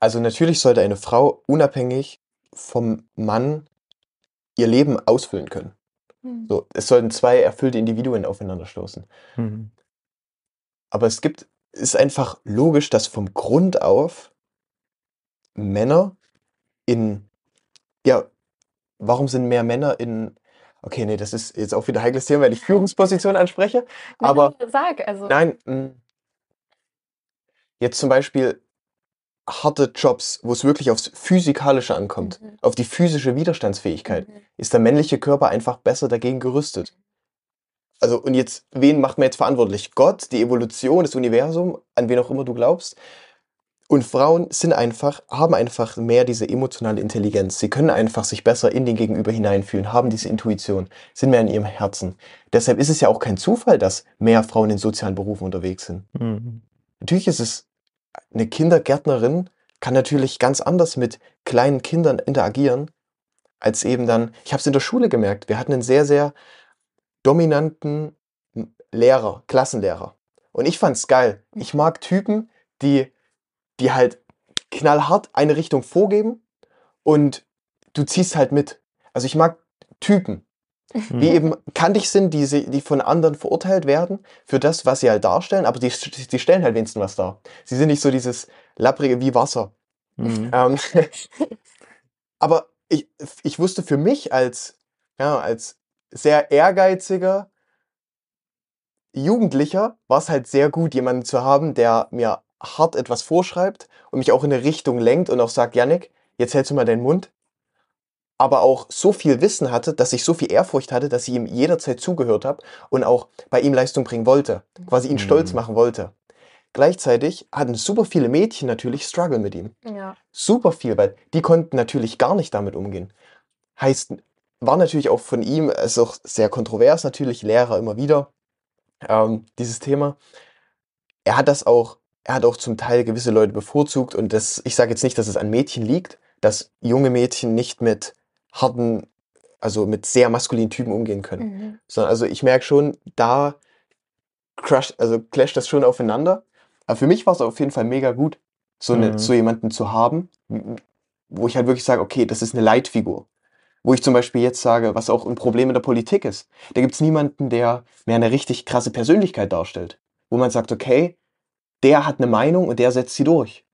also natürlich sollte eine Frau unabhängig vom Mann ihr Leben ausfüllen können. So, es sollten zwei erfüllte Individuen aufeinanderstoßen. Mhm. Aber es gibt, es ist einfach logisch, dass vom Grund auf Männer in, ja, warum sind mehr Männer in, okay, nee, das ist jetzt auch wieder ein heikles Thema, wenn ich Führungspositionen anspreche, aber Nein, sag, also. nein, mh, jetzt zum Beispiel harte Jobs, wo es wirklich aufs Physikalische ankommt, Mhm. auf die physische Widerstandsfähigkeit, Mhm. ist der männliche Körper einfach besser dagegen gerüstet. Also, und jetzt, wen macht man jetzt verantwortlich? Gott, die Evolution, das Universum, an wen auch immer du glaubst. Und Frauen sind einfach, haben einfach mehr diese emotionale Intelligenz. Sie können einfach sich besser in den Gegenüber hineinfühlen, haben diese Intuition, sind mehr in ihrem Herzen. Deshalb ist es ja auch kein Zufall, dass mehr Frauen in sozialen Berufen unterwegs sind. Mhm. Natürlich ist es, eine Kindergärtnerin kann natürlich ganz anders mit kleinen Kindern interagieren, als eben dann, ich habe es in der Schule gemerkt, wir hatten einen sehr, sehr dominanten Lehrer, Klassenlehrer. Und ich fand's geil. Ich mag Typen, die, die halt knallhart eine Richtung vorgeben und du ziehst halt mit. Also ich mag Typen, Mhm. die eben kantig sind, die, die von anderen verurteilt werden für das, was sie halt darstellen, aber die, die stellen halt wenigstens was dar. Sie sind nicht so dieses lapprige wie Wasser. Mhm. Ähm, aber ich, ich wusste für mich als, ja, als sehr ehrgeiziger Jugendlicher war es halt sehr gut, jemanden zu haben, der mir hart etwas vorschreibt und mich auch in eine Richtung lenkt und auch sagt, Yannick, jetzt hältst du mal deinen Mund. Aber auch so viel Wissen hatte, dass ich so viel Ehrfurcht hatte, dass ich ihm jederzeit zugehört habe und auch bei ihm Leistung bringen wollte, quasi ihn stolz Mhm. machen wollte. Gleichzeitig hatten super viele Mädchen natürlich Struggle mit ihm Ja. super viel, weil die konnten natürlich gar nicht damit umgehen. Heißt, war natürlich auch von ihm, ist auch sehr kontrovers natürlich, Lehrer immer wieder, ähm, dieses Thema. Er hat das auch, er hat auch zum Teil gewisse Leute bevorzugt und das, ich sage jetzt nicht, dass es an Mädchen liegt, dass junge Mädchen nicht mit harten, also mit sehr maskulinen Typen umgehen können. Mhm. Sondern also ich merke schon, da crush, also clasht das schon aufeinander. Aber für mich war es auf jeden Fall mega gut, so, eine, Mhm. so jemanden zu haben, wo ich halt wirklich sage, okay, das ist eine Leitfigur. Wo ich zum Beispiel jetzt sage, was auch ein Problem in der Politik ist. Da gibt es niemanden, der mehr eine richtig krasse Persönlichkeit darstellt. Wo man sagt, okay, der hat eine Meinung und der setzt sie durch.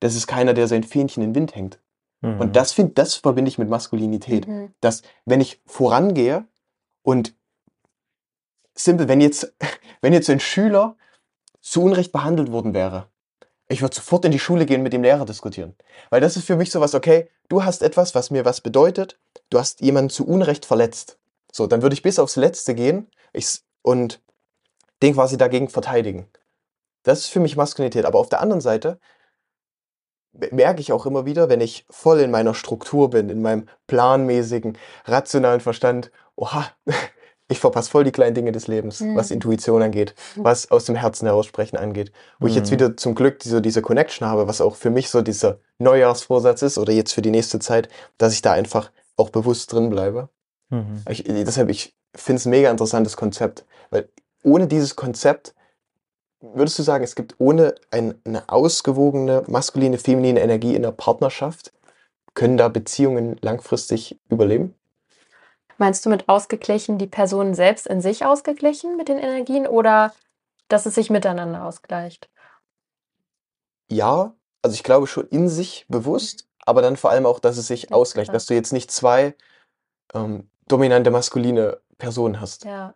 Das ist keiner, der sein Fähnchen in den Wind hängt. Mhm. Und das, find, das verbinde ich mit Maskulinität Mhm. dass wenn ich vorangehe und simpel, wenn jetzt, wenn jetzt ein Schüler zu Unrecht behandelt worden wäre, ich würde sofort in die Schule gehen und mit dem Lehrer diskutieren. Weil das ist für mich sowas, okay, du hast etwas, was mir was bedeutet, du hast jemanden zu Unrecht verletzt. So, dann würde ich bis aufs Letzte gehen ich, und den quasi dagegen verteidigen. Das ist für mich Maskulinität. Aber auf der anderen Seite merke ich auch immer wieder, wenn ich voll in meiner Struktur bin, in meinem planmäßigen, rationalen Verstand, oha, ich verpasse voll die kleinen Dinge des Lebens, Mhm. was Intuition angeht, was aus dem Herzen heraussprechen angeht. Wo ich jetzt Mhm. wieder zum Glück diese, diese Connection habe, was auch für mich so dieser Neujahrsvorsatz ist oder jetzt für die nächste Zeit, dass ich da einfach auch bewusst drin bleibe. Mhm. Ich, deshalb, ich finde es ein mega interessantes Konzept, weil ohne dieses Konzept würdest du sagen, es gibt ohne ein, eine ausgewogene maskuline, feminine Energie in der Partnerschaft, können da Beziehungen langfristig überleben? Meinst du mit ausgeglichen die Person selbst in sich ausgeglichen mit den Energien oder dass es sich miteinander ausgleicht? Ja, also ich glaube schon in sich bewusst, aber dann vor allem auch, dass es sich Ja, ausgleicht, klar. dass du jetzt nicht zwei ähm, dominante maskuline Personen hast. Ja,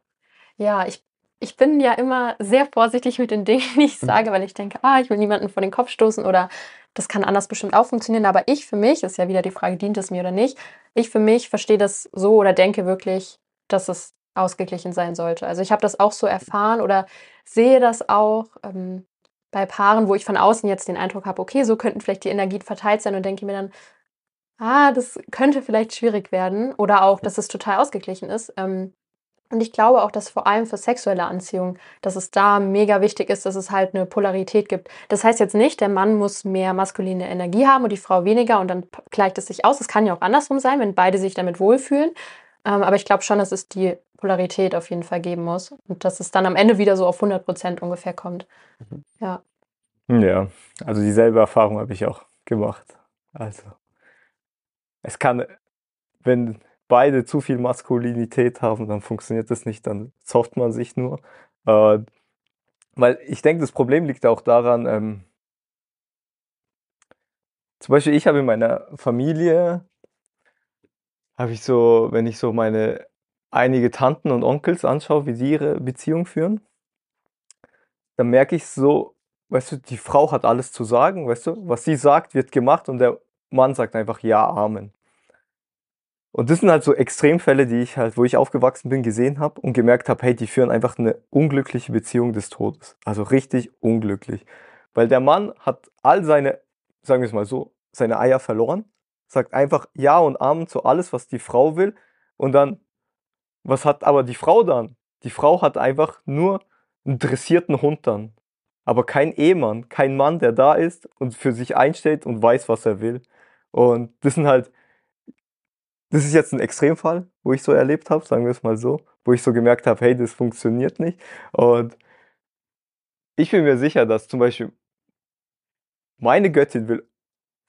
ja, ich, ich bin ja immer sehr vorsichtig mit den Dingen, die ich Mhm. sage, weil ich denke, ah, ich will niemanden vor den Kopf stoßen oder das kann anders bestimmt auch funktionieren. Aber ich für mich, ist ja wieder die Frage, dient es mir oder nicht, ich für mich verstehe das so oder denke wirklich, dass es ausgeglichen sein sollte. Also ich habe das auch so erfahren oder sehe das auch ähm, bei Paaren, wo ich von außen jetzt den Eindruck habe, okay, so könnten vielleicht die Energien verteilt sein und denke mir dann, ah, das könnte vielleicht schwierig werden oder auch, dass es total ausgeglichen ist. Ähm, und ich glaube auch, dass vor allem für sexuelle Anziehung, dass es da mega wichtig ist, dass es halt eine Polarität gibt. Das heißt jetzt nicht, der Mann muss mehr maskuline Energie haben und die Frau weniger und dann gleicht es sich aus. Es kann ja auch andersrum sein, wenn beide sich damit wohlfühlen. Ähm, aber ich glaube schon, dass es die Polarität auf jeden Fall geben muss und dass es dann am Ende wieder so auf 100 Prozent ungefähr kommt. Ja. Ja, also dieselbe Erfahrung habe ich auch gemacht. Also, es kann, wenn beide zu viel Maskulinität haben, dann funktioniert das nicht, dann zofft man sich nur. Äh, weil ich denke, das Problem liegt auch daran, ähm, zum Beispiel ich habe in meiner Familie habe ich so, wenn ich so meine einige Tanten und Onkels anschaue, wie sie ihre Beziehung führen, dann merke ich so, weißt du, die Frau hat alles zu sagen, weißt du, was sie sagt, wird gemacht und der Mann sagt einfach ja, Amen. Und das sind halt so Extremfälle, die ich halt, wo ich aufgewachsen bin, gesehen habe und gemerkt habe, hey, die führen einfach eine unglückliche Beziehung des Todes. Also richtig unglücklich. Weil der Mann hat all seine, sagen wir es mal so, seine Eier verloren, sagt einfach Ja und Amen zu alles, was die Frau will. Und dann, was hat aber die Frau dann? Die Frau hat einfach nur einen dressierten Hund dann. Aber kein Ehemann, kein Mann, der da ist und für sich einsteht und weiß, was er will. Und das sind halt, das ist jetzt ein Extremfall, wo ich so erlebt habe, sagen wir es mal so, wo ich so gemerkt habe, hey, das funktioniert nicht. Und ich bin mir sicher, dass zum Beispiel meine Göttin will,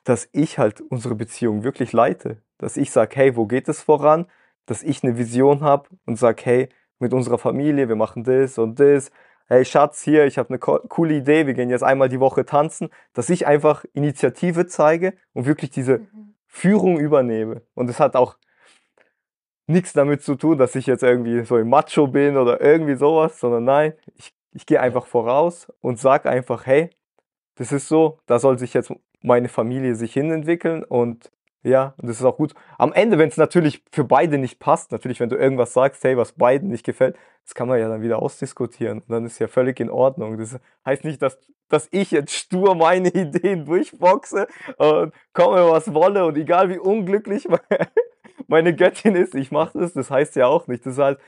dass ich halt unsere Beziehung wirklich leite. Dass ich sage, hey, wo geht es voran? Dass ich eine Vision habe und sage, hey, mit unserer Familie, wir machen das und das. Hey Schatz, hier, ich habe eine coole Idee, wir gehen jetzt einmal die Woche tanzen. Dass ich einfach Initiative zeige und wirklich diese mhm. Führung übernehme. Und es hat auch nichts damit zu tun, dass ich jetzt irgendwie so im Macho bin oder irgendwie sowas, sondern nein, ich, ich gehe einfach voraus und sage einfach, hey, das ist so, da soll sich jetzt meine Familie sich hinentwickeln und ja, und das ist auch gut. Am Ende, wenn es natürlich für beide nicht passt, natürlich, wenn du irgendwas sagst, hey, was beiden nicht gefällt, das kann man ja dann wieder ausdiskutieren. Und dann ist ja völlig in Ordnung. Das heißt nicht, dass, dass ich jetzt stur meine Ideen durchboxe und komme, was wolle und egal wie unglücklich meine Göttin ist, ich mache das. Das heißt ja auch nicht. Das ist halt,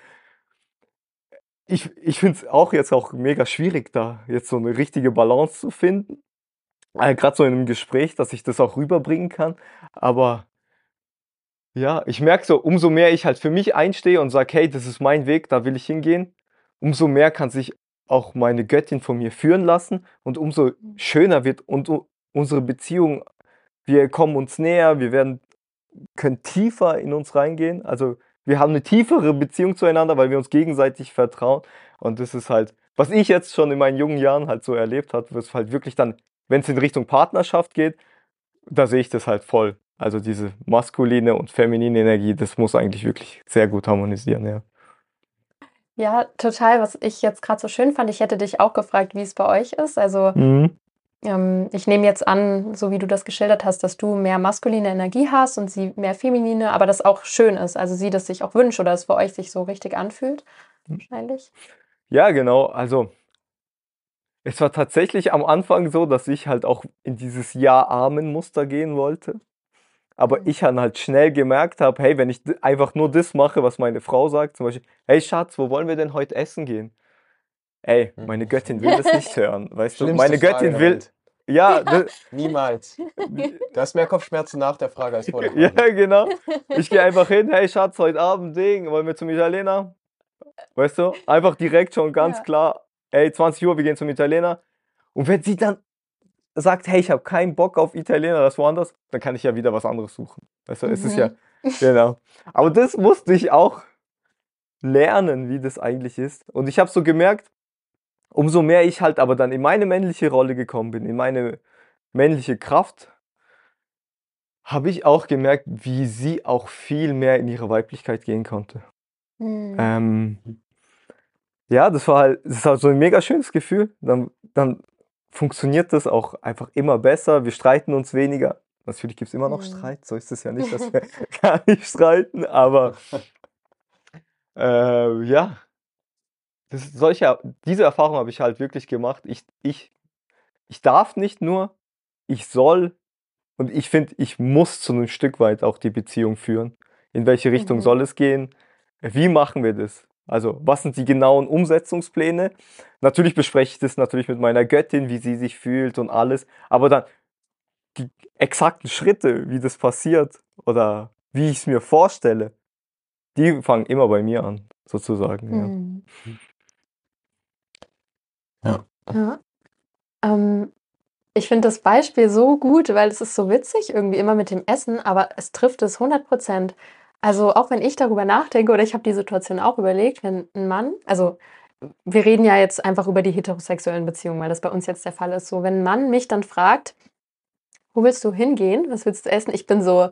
ich, ich finde es auch jetzt auch mega schwierig, da jetzt so eine richtige Balance zu finden. Äh, Gerade so in einem Gespräch, dass ich das auch rüberbringen kann. Aber ja, ich merke so, umso mehr ich halt für mich einstehe und sage, hey, das ist mein Weg, da will ich hingehen, umso mehr kann sich auch meine Göttin von mir führen lassen und umso schöner wird und unsere Beziehung, wir kommen uns näher, wir werden, können tiefer in uns reingehen. Also wir haben eine tiefere Beziehung zueinander, weil wir uns gegenseitig vertrauen. Und das ist halt, was ich jetzt schon in meinen jungen Jahren halt so erlebt habe, was halt wirklich dann wenn es in Richtung Partnerschaft geht, da sehe ich das halt voll. Also diese maskuline und feminine Energie, das muss eigentlich wirklich sehr gut harmonisieren, ja. Ja, total. Was ich jetzt gerade so schön fand, ich hätte dich auch gefragt, wie es bei euch ist. Also mhm. ähm, ich nehme jetzt an, so wie du das geschildert hast, dass du mehr maskuline Energie hast und sie mehr feminine, aber das auch schön ist. Also sie das sich auch wünscht oder es für euch sich so richtig anfühlt, wahrscheinlich. Ja, genau. Also es war tatsächlich am Anfang so, dass ich halt auch in dieses Ja-Amen-Muster gehen wollte. Aber mhm. ich dann halt schnell gemerkt habe, hey, wenn ich einfach nur das mache, was meine Frau sagt, zum Beispiel, hey Schatz, wo wollen wir denn heute essen gehen? Ey, mhm. meine Göttin will das nicht hören, weißt du? Meine Göttin Frage, will, ja, niemals. Du hast mehr Kopfschmerzen nach der Frage als vor der Frage. Ja, genau. Ich gehe einfach hin, hey Schatz, heute Abend Ding, wollen wir zum Italiener? Weißt du? Einfach direkt schon ganz ja. klar ey, 20 Uhr, wir gehen zum Italiener. Und wenn sie dann sagt, hey, ich habe keinen Bock auf Italiener, das woanders, dann kann ich ja wieder was anderes suchen. Du, mhm. es ist ja, mhm. genau. Aber das musste ich auch lernen, wie das eigentlich ist. Und ich habe so gemerkt, umso mehr ich halt aber dann in meine männliche Rolle gekommen bin, in meine männliche Kraft, habe ich auch gemerkt, wie sie auch viel mehr in ihre Weiblichkeit gehen konnte. Mhm. Ähm, ja, das war halt, das ist halt so ein mega schönes Gefühl. Dann, dann funktioniert das auch einfach immer besser. Wir streiten uns weniger. Natürlich gibt es immer noch mhm. Streit, so ist es ja nicht, dass wir gar nicht streiten, aber äh, ja, das solche, diese Erfahrung habe ich halt wirklich gemacht. Ich, ich, ich darf nicht nur, ich soll und ich finde, ich muss zu einem Stück weit auch die Beziehung führen. In welche Richtung mhm. soll es gehen? Wie machen wir das? Also, was sind die genauen Umsetzungspläne? Natürlich bespreche ich das natürlich mit meiner Göttin, wie sie sich fühlt und alles. Aber dann die exakten Schritte, wie das passiert oder wie ich es mir vorstelle, die fangen immer bei mir an, sozusagen. Ja. ja. ja. Ähm, ich finde das Beispiel so gut, weil es ist so witzig irgendwie immer mit dem Essen, aber es trifft es 100 Prozent. Also auch wenn ich darüber nachdenke oder ich habe die Situation auch überlegt, wenn ein Mann, also wir reden ja jetzt einfach über die heterosexuellen Beziehungen, weil das bei uns jetzt der Fall ist. So, wenn ein Mann mich dann fragt, wo willst du hingehen? Was willst du essen? Ich bin so,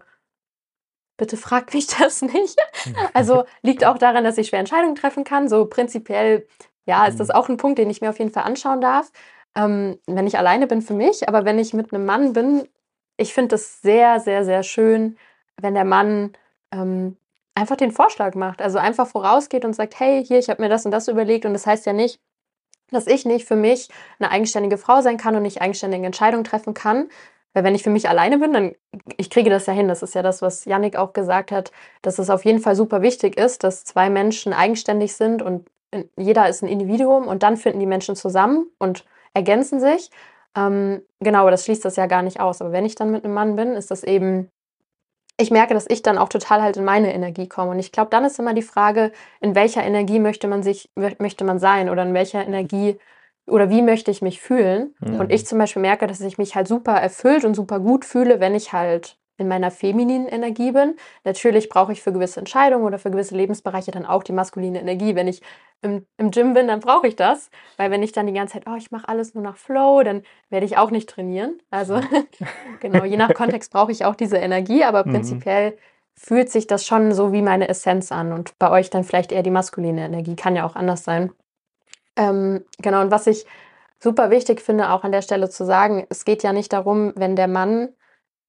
bitte fragt mich das nicht. Also liegt auch daran, dass ich schwer Entscheidungen treffen kann. So prinzipiell, ja, ist das Mhm. auch ein Punkt, den ich mir auf jeden Fall anschauen darf. Ähm, wenn ich alleine bin für mich, aber wenn ich mit einem Mann bin, ich finde es sehr, sehr, sehr schön, wenn der Mann ähm, einfach den Vorschlag macht. Also einfach vorausgeht und sagt, hey, hier, ich habe mir das und das überlegt. Und das heißt ja nicht, dass ich nicht für mich eine eigenständige Frau sein kann und nicht eigenständige Entscheidungen treffen kann. Weil wenn ich für mich alleine bin, dann ich kriege das ja hin. Das ist ja das, was Yannick auch gesagt hat, dass es auf jeden Fall super wichtig ist, dass zwei Menschen eigenständig sind und jeder ist ein Individuum und dann finden die Menschen zusammen und ergänzen sich. Ähm, genau, das schließt das ja gar nicht aus. Aber wenn ich dann mit einem Mann bin, ist das eben, ich merke, dass ich dann auch total halt in meine Energie komme. Und ich glaube, dann ist immer die Frage, in welcher Energie möchte man sich, möchte man sein oder in welcher Energie oder wie möchte ich mich fühlen. Mhm. Und ich zum Beispiel merke, dass ich mich halt super erfüllt und super gut fühle, wenn ich halt in meiner femininen Energie bin. Natürlich brauche ich für gewisse Entscheidungen oder für gewisse Lebensbereiche dann auch die maskuline Energie. Wenn ich im, im Gym bin, dann brauche ich das. Weil wenn ich dann die ganze Zeit, oh, ich mache alles nur nach Flow, dann werde ich auch nicht trainieren. Also genau, je nach Kontext brauche ich auch diese Energie, aber Mhm. prinzipiell fühlt sich das schon so wie meine Essenz an und bei euch dann vielleicht eher die maskuline Energie, kann ja auch anders sein. Ähm, genau, und was ich super wichtig finde, auch an der Stelle zu sagen, es geht ja nicht darum, wenn der Mann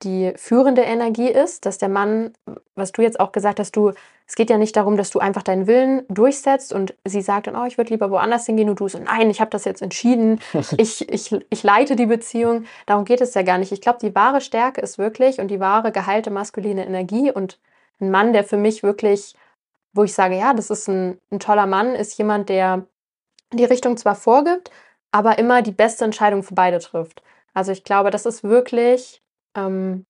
die führende Energie ist, dass der Mann, was du jetzt auch gesagt hast, du, es geht ja nicht darum, dass du einfach deinen Willen durchsetzt und sie sagt dann, oh, ich würde lieber woanders hingehen und du so, nein, ich habe das jetzt entschieden, ich, ich, ich leite die Beziehung. Darum geht es ja gar nicht. Ich glaube, die wahre Stärke ist wirklich und die wahre geheilte maskuline Energie und ein Mann, der für mich wirklich, wo ich sage, ja, das ist ein, ein toller Mann, ist jemand, der die Richtung zwar vorgibt, aber immer die beste Entscheidung für beide trifft. Also ich glaube, das ist wirklich, ähm,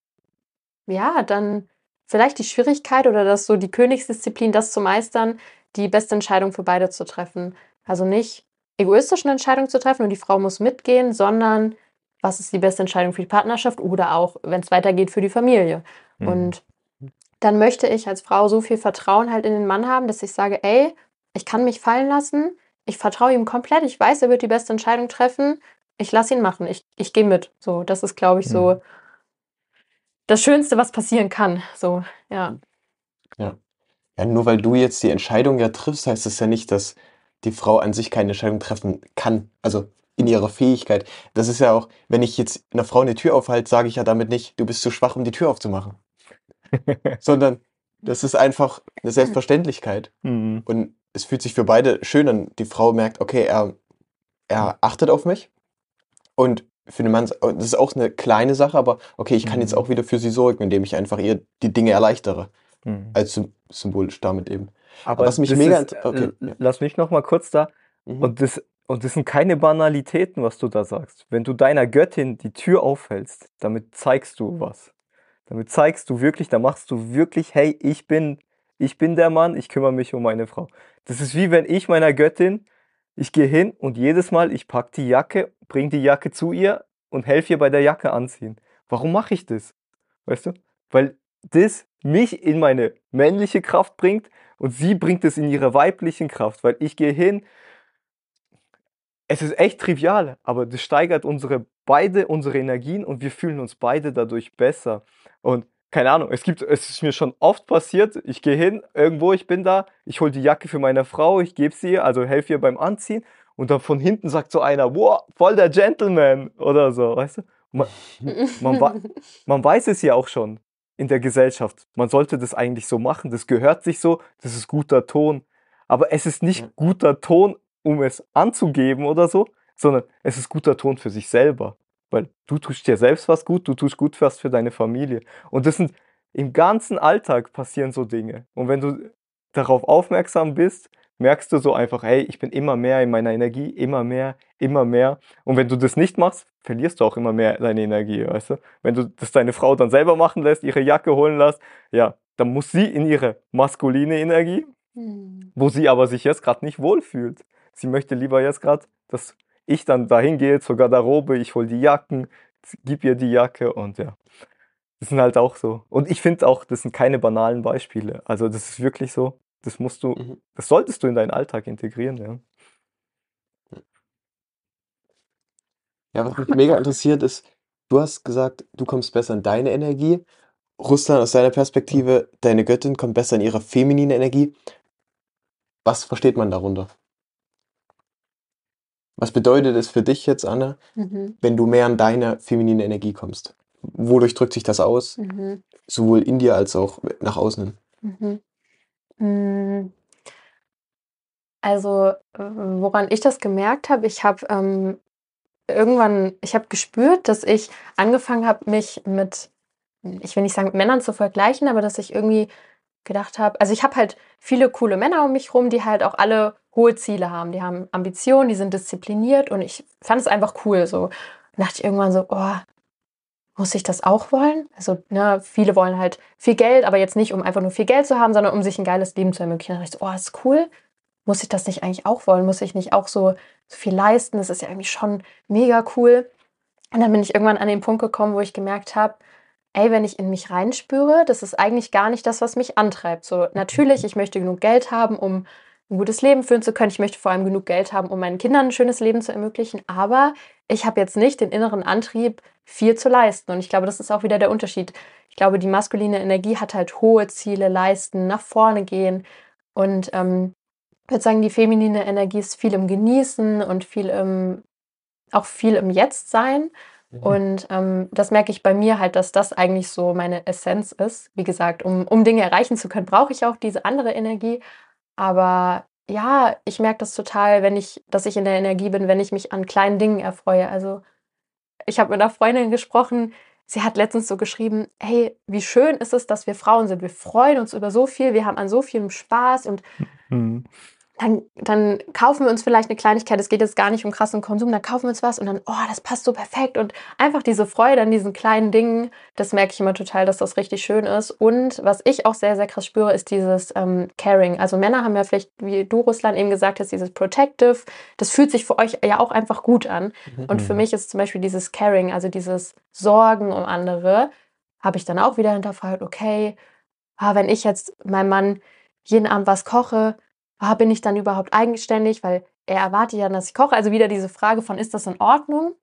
ja, dann vielleicht die Schwierigkeit oder das so die Königsdisziplin, das zu meistern, die beste Entscheidung für beide zu treffen. Also nicht egoistisch eine Entscheidung zu treffen und die Frau muss mitgehen, sondern was ist die beste Entscheidung für die Partnerschaft oder auch, wenn es weitergeht, für die Familie. Mhm. Und dann möchte ich als Frau so viel Vertrauen halt in den Mann haben, dass ich sage, ey, ich kann mich fallen lassen, ich vertraue ihm komplett, ich weiß, er wird die beste Entscheidung treffen, ich lasse ihn machen, ich, ich gehe mit. So, das ist, glaube ich, so Mhm. Das Schönste, was passieren kann. So, ja. Ja, nur weil du jetzt die Entscheidung ja triffst, heißt das ja nicht, dass die Frau an sich keine Entscheidung treffen kann. Also in ihrer Fähigkeit. Das ist ja auch, wenn ich jetzt einer Frau eine Tür aufhalte, sage ich ja damit nicht, du bist zu schwach, um die Tür aufzumachen. Sondern das ist einfach eine Selbstverständlichkeit. Mhm. Und es fühlt sich für beide schön an. Die Frau merkt, okay, er, er achtet auf mich. Und für den Mann, das ist auch eine kleine Sache, aber okay, ich kann jetzt Mhm. auch wieder für sie sorgen, indem ich einfach ihr die Dinge erleichtere. Mhm. Als sym- symbolisch damit eben. Aber was mich mega ist, okay, äh, ja. lass mich noch mal kurz da. Mhm. Und das, und das sind keine Banalitäten, was du da sagst. Wenn du deiner Göttin die Tür aufhältst, damit zeigst du was. Damit zeigst du wirklich, da machst du wirklich, hey, ich bin, ich bin der Mann, ich kümmere mich um meine Frau. Das ist wie wenn ich meiner Göttin, ich gehe hin und jedes Mal, ich pack die Jacke, bring die Jacke zu ihr und helfe ihr bei der Jacke anziehen. Warum mache ich das? Weißt du? Weil das mich in meine männliche Kraft bringt und sie bringt es in ihre weiblichen Kraft, weil ich gehe hin. Es ist echt trivial, aber das steigert unsere beide unsere Energien und wir fühlen uns beide dadurch besser. Und keine Ahnung, es gibt, es ist mir schon oft passiert, ich gehe hin, irgendwo, ich bin da, ich hole die Jacke für meine Frau, ich gebe sie ihr, also helfe ihr beim Anziehen und dann von hinten sagt so einer, wow, voll der Gentleman oder so, weißt du? Man, man, man weiß es ja auch schon in der Gesellschaft. Man sollte das eigentlich so machen. Das gehört sich so. Das ist guter Ton. Aber es ist nicht guter Ton, um es anzugeben oder so, sondern es ist guter Ton für sich selber. Weil du tust dir selbst was gut, du tust gut was für deine Familie. Und das sind im ganzen Alltag passieren so Dinge. Und wenn du darauf aufmerksam bist, merkst du so einfach, hey, ich bin immer mehr in meiner Energie, immer mehr, immer mehr. Und wenn du das nicht machst, verlierst du auch immer mehr deine Energie, weißt du? Wenn du das deine Frau dann selber machen lässt, ihre Jacke holen lässt, ja, dann muss sie in ihre maskuline Energie, Hm. wo sie aber sich jetzt gerade nicht wohlfühlt. Sie möchte lieber jetzt gerade, dass ich dann dahin gehe zur Garderobe, ich hol die Jacken, gib ihr die Jacke und ja. Das sind halt auch so. Und ich finde auch, das sind keine banalen Beispiele. Also das ist wirklich so, das musst du, Mhm. das solltest du in deinen Alltag integrieren, ja. Ja, was mich mega interessiert ist, du hast gesagt, du kommst besser in deine Energie Russland, aus deiner Perspektive, deine Göttin kommt besser in ihre feminine Energie. Was versteht man darunter? Was bedeutet es für dich jetzt, Anne, Mhm. wenn du mehr in deine feminine Energie kommst? Wodurch drückt sich das aus? Mhm. Sowohl in dir als auch nach außen. Mhm. Mm. Also, woran ich das gemerkt habe, ich habe ähm, irgendwann, ich habe gespürt, dass ich angefangen habe, mich mit, ich will nicht sagen mit Männern zu vergleichen, aber dass ich irgendwie gedacht habe, also ich habe halt viele coole Männer um mich rum, die halt auch alle hohe Ziele haben. Die haben Ambitionen, die sind diszipliniert und ich fand es einfach cool. So und dachte ich irgendwann so, oh, muss ich das auch wollen? Also, ne, viele wollen halt viel Geld, aber jetzt nicht, um einfach nur viel Geld zu haben, sondern um sich ein geiles Leben zu ermöglichen. Da dachte ich so, oh, ist cool. Muss ich das nicht eigentlich auch wollen? Muss ich nicht auch so, so viel leisten? Das ist ja irgendwie schon mega cool. Und dann bin ich irgendwann an den Punkt gekommen, wo ich gemerkt habe, ey, wenn ich in mich reinspüre, das ist eigentlich gar nicht das, was mich antreibt. So, natürlich, ich möchte genug Geld haben, um ein gutes Leben führen zu können. Ich möchte vor allem genug Geld haben, um meinen Kindern ein schönes Leben zu ermöglichen. Aber ich habe jetzt nicht den inneren Antrieb, viel zu leisten. Und ich glaube, das ist auch wieder der Unterschied. Ich glaube, die maskuline Energie hat halt hohe Ziele, leisten, nach vorne gehen. Und ähm, ich würde sagen, die feminine Energie ist viel im Genießen und viel im, auch viel im Jetzt-Sein. Mhm. Und ähm, das merke ich bei mir halt, dass das eigentlich so meine Essenz ist. Wie gesagt, um, um Dinge erreichen zu können, brauche ich auch diese andere Energie. Aber ja, ich merke das total, wenn ich, dass ich in der Energie bin, wenn ich mich an kleinen Dingen erfreue. Also ich habe mit einer Freundin gesprochen, sie hat letztens so geschrieben, hey, wie schön ist es, dass wir Frauen sind. Wir freuen uns über so viel, wir haben an so vielem Spaß und Mhm. Dann, dann kaufen wir uns vielleicht eine Kleinigkeit, es geht jetzt gar nicht um krassen Konsum, dann kaufen wir uns was und dann, oh, das passt so perfekt und einfach diese Freude an diesen kleinen Dingen, das merke ich immer total, dass das richtig schön ist. Und was ich auch sehr, sehr krass spüre, ist dieses ähm, Caring. Also Männer haben ja vielleicht, wie du, Russland, eben gesagt hast, dieses Protective, das fühlt sich für euch ja auch einfach gut an. Und für Mhm. mich ist zum Beispiel dieses Caring, also dieses Sorgen um andere, habe ich dann auch wieder hinterfragt, okay, ah, wenn ich jetzt meinem Mann jeden Abend was koche, ah, bin ich dann überhaupt eigenständig? Weil er erwartet ja, dass ich koche. Also wieder diese Frage von, ist das in Ordnung?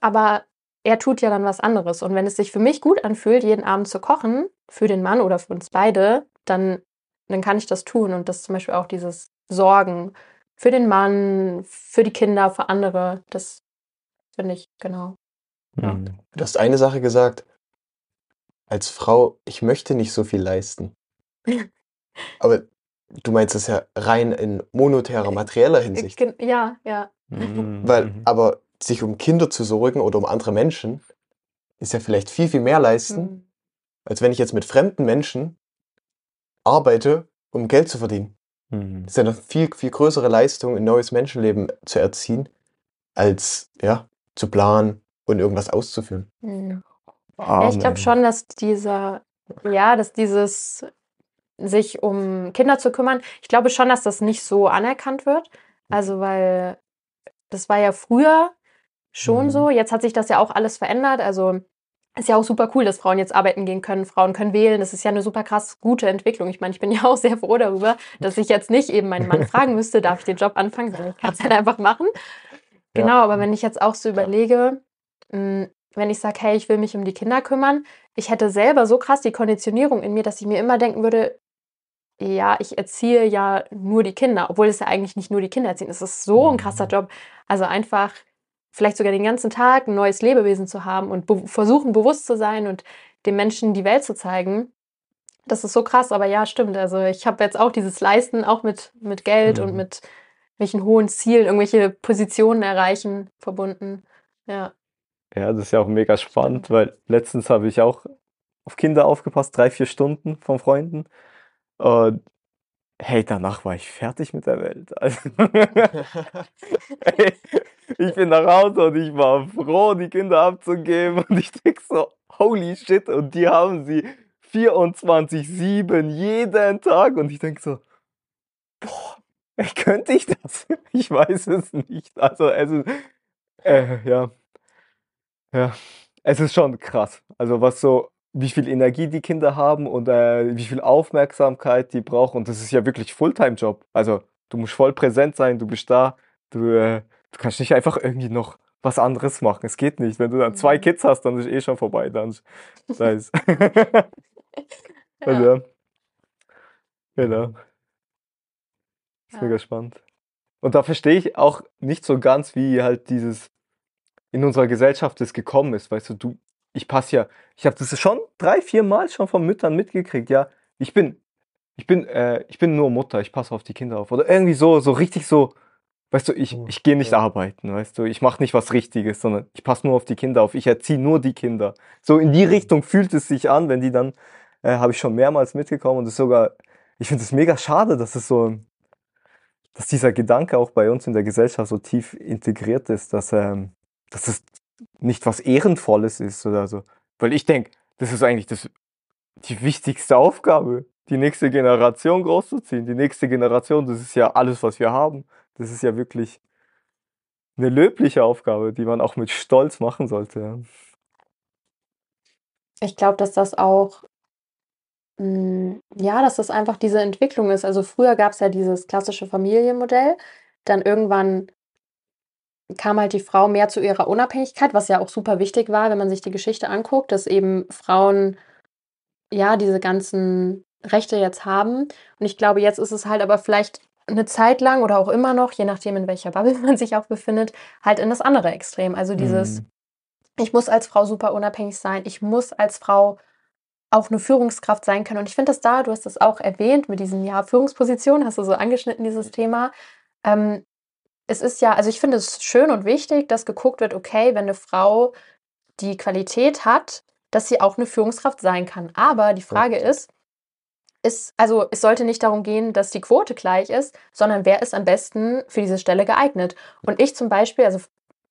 Aber er tut ja dann was anderes. Und wenn es sich für mich gut anfühlt, jeden Abend zu kochen, für den Mann oder für uns beide, dann, dann kann ich das tun. Und das zum Beispiel auch dieses Sorgen für den Mann, für die Kinder, für andere, das finde ich, genau. Ja. Mhm. Du hast eine Sache gesagt. Als Frau, ich möchte nicht so viel leisten. Aber du meinst es ja rein in monetärer, materieller Hinsicht. Gen- Ja, ja. Mhm. Weil, Mhm. aber sich um Kinder zu sorgen oder um andere Menschen, ist ja vielleicht viel, viel mehr leisten, Mhm. als wenn ich jetzt mit fremden Menschen arbeite, um Geld zu verdienen. Mhm. Das ist ja eine viel, viel größere Leistung, ein neues Menschenleben zu erziehen, als ja, zu planen und irgendwas auszuführen. Mhm. Ja, ich glaube schon, dass dieser, ja, dass dieses sich um Kinder zu kümmern, ich glaube schon, dass das nicht so anerkannt wird. Also, weil das war ja früher schon Mhm. so. Jetzt hat sich das ja auch alles verändert. Also, ist ja auch super cool, dass Frauen jetzt arbeiten gehen können. Frauen können wählen. Das ist ja eine super krass gute Entwicklung. Ich meine, ich bin ja auch sehr froh darüber, dass ich jetzt nicht eben meinen Mann fragen müsste, darf ich den Job anfangen, sondern ich kann es halt einfach machen. Ja. Genau, aber wenn ich jetzt auch so überlege, mh, wenn ich sage, hey, ich will mich um die Kinder kümmern, ich hätte selber so krass die Konditionierung in mir, dass ich mir immer denken würde, ja, ich erziehe ja nur die Kinder, obwohl es ja eigentlich nicht nur die Kinder erziehen. Es ist so ein krasser Mhm. Job. Also einfach vielleicht sogar den ganzen Tag ein neues Lebewesen zu haben und be versuchen, bewusst zu sein und den Menschen die Welt zu zeigen. Das ist so krass, aber ja, stimmt. Also ich habe jetzt auch dieses Leisten, auch mit, mit Geld und Mhm. mit welchen hohen Zielen, irgendwelche Positionen erreichen verbunden. Ja. Ja, das ist ja auch mega spannend, weil letztens habe ich auch auf Kinder aufgepasst, drei, vier Stunden von Freunden. Und hey, danach war ich fertig mit der Welt. Also, hey, ich bin nach Hause und ich war froh, die Kinder abzugeben. Und ich denke so, holy shit, und die haben sie 24-7 jeden Tag. Und ich denke so, boah, könnte ich das? Ich weiß es nicht. Also, es ist, äh, ja. Ja, es ist schon krass. Also was so, wie viel Energie die Kinder haben und äh, wie viel Aufmerksamkeit die brauchen. Und das ist ja wirklich Fulltime-Job. Also du musst voll präsent sein, du bist da, du, äh, du kannst nicht einfach irgendwie noch was anderes machen. Es geht nicht. Wenn du dann zwei Mhm. Kids hast, dann ist eh schon vorbei. Dann da ist. Ja. ja. Genau. Ist Ja. mega spannend. Und da verstehe ich auch nicht so ganz, wie halt dieses in unserer Gesellschaft das gekommen ist. Weißt du, du, ich passe ja, ich habe das schon drei, vier Mal schon von Müttern mitgekriegt. Ja, ich bin, ich bin, äh, ich bin nur Mutter, ich passe auf die Kinder auf. Oder irgendwie so, so richtig so, weißt du, ich, Mhm. ich gehe nicht arbeiten, weißt du, ich mache nicht was Richtiges, sondern ich passe nur auf die Kinder auf. Ich erziehe nur die Kinder. So in die Richtung fühlt es sich an, wenn die dann, äh, habe ich schon mehrmals mitgekommen und es ist sogar, ich finde es mega schade, dass es so, dass dieser Gedanke auch bei uns in der Gesellschaft so tief integriert ist, dass, ähm, dass es nicht was Ehrenvolles ist oder so. Weil ich denke, das ist eigentlich das, die wichtigste Aufgabe, die nächste Generation großzuziehen. Die nächste Generation, das ist ja alles, was wir haben. Das ist ja wirklich eine löbliche Aufgabe, die man auch mit Stolz machen sollte. Ich glaube, dass das auch, mh, ja, dass das einfach diese Entwicklung ist. Also früher gab es ja dieses klassische Familienmodell. Dann irgendwann kam halt die Frau mehr zu ihrer Unabhängigkeit, was ja auch super wichtig war, wenn man sich die Geschichte anguckt, dass eben Frauen ja diese ganzen Rechte jetzt haben. Und ich glaube, jetzt ist es halt aber vielleicht eine Zeit lang oder auch immer noch, je nachdem, in welcher Bubble man sich auch befindet, halt in das andere Extrem. Also dieses, Mhm. ich muss als Frau super unabhängig sein, ich muss als Frau auch eine Führungskraft sein können. Und ich finde das da, du hast das auch erwähnt mit diesem ja Führungsposition, hast du so angeschnitten, dieses Thema. Ähm, es ist ja, also ich finde es schön und wichtig, dass geguckt wird, okay, wenn eine Frau die Qualität hat, dass sie auch eine Führungskraft sein kann. Aber die Frage ist, ist, also es sollte nicht darum gehen, dass die Quote gleich ist, sondern wer ist am besten für diese Stelle geeignet. Und ich zum Beispiel, also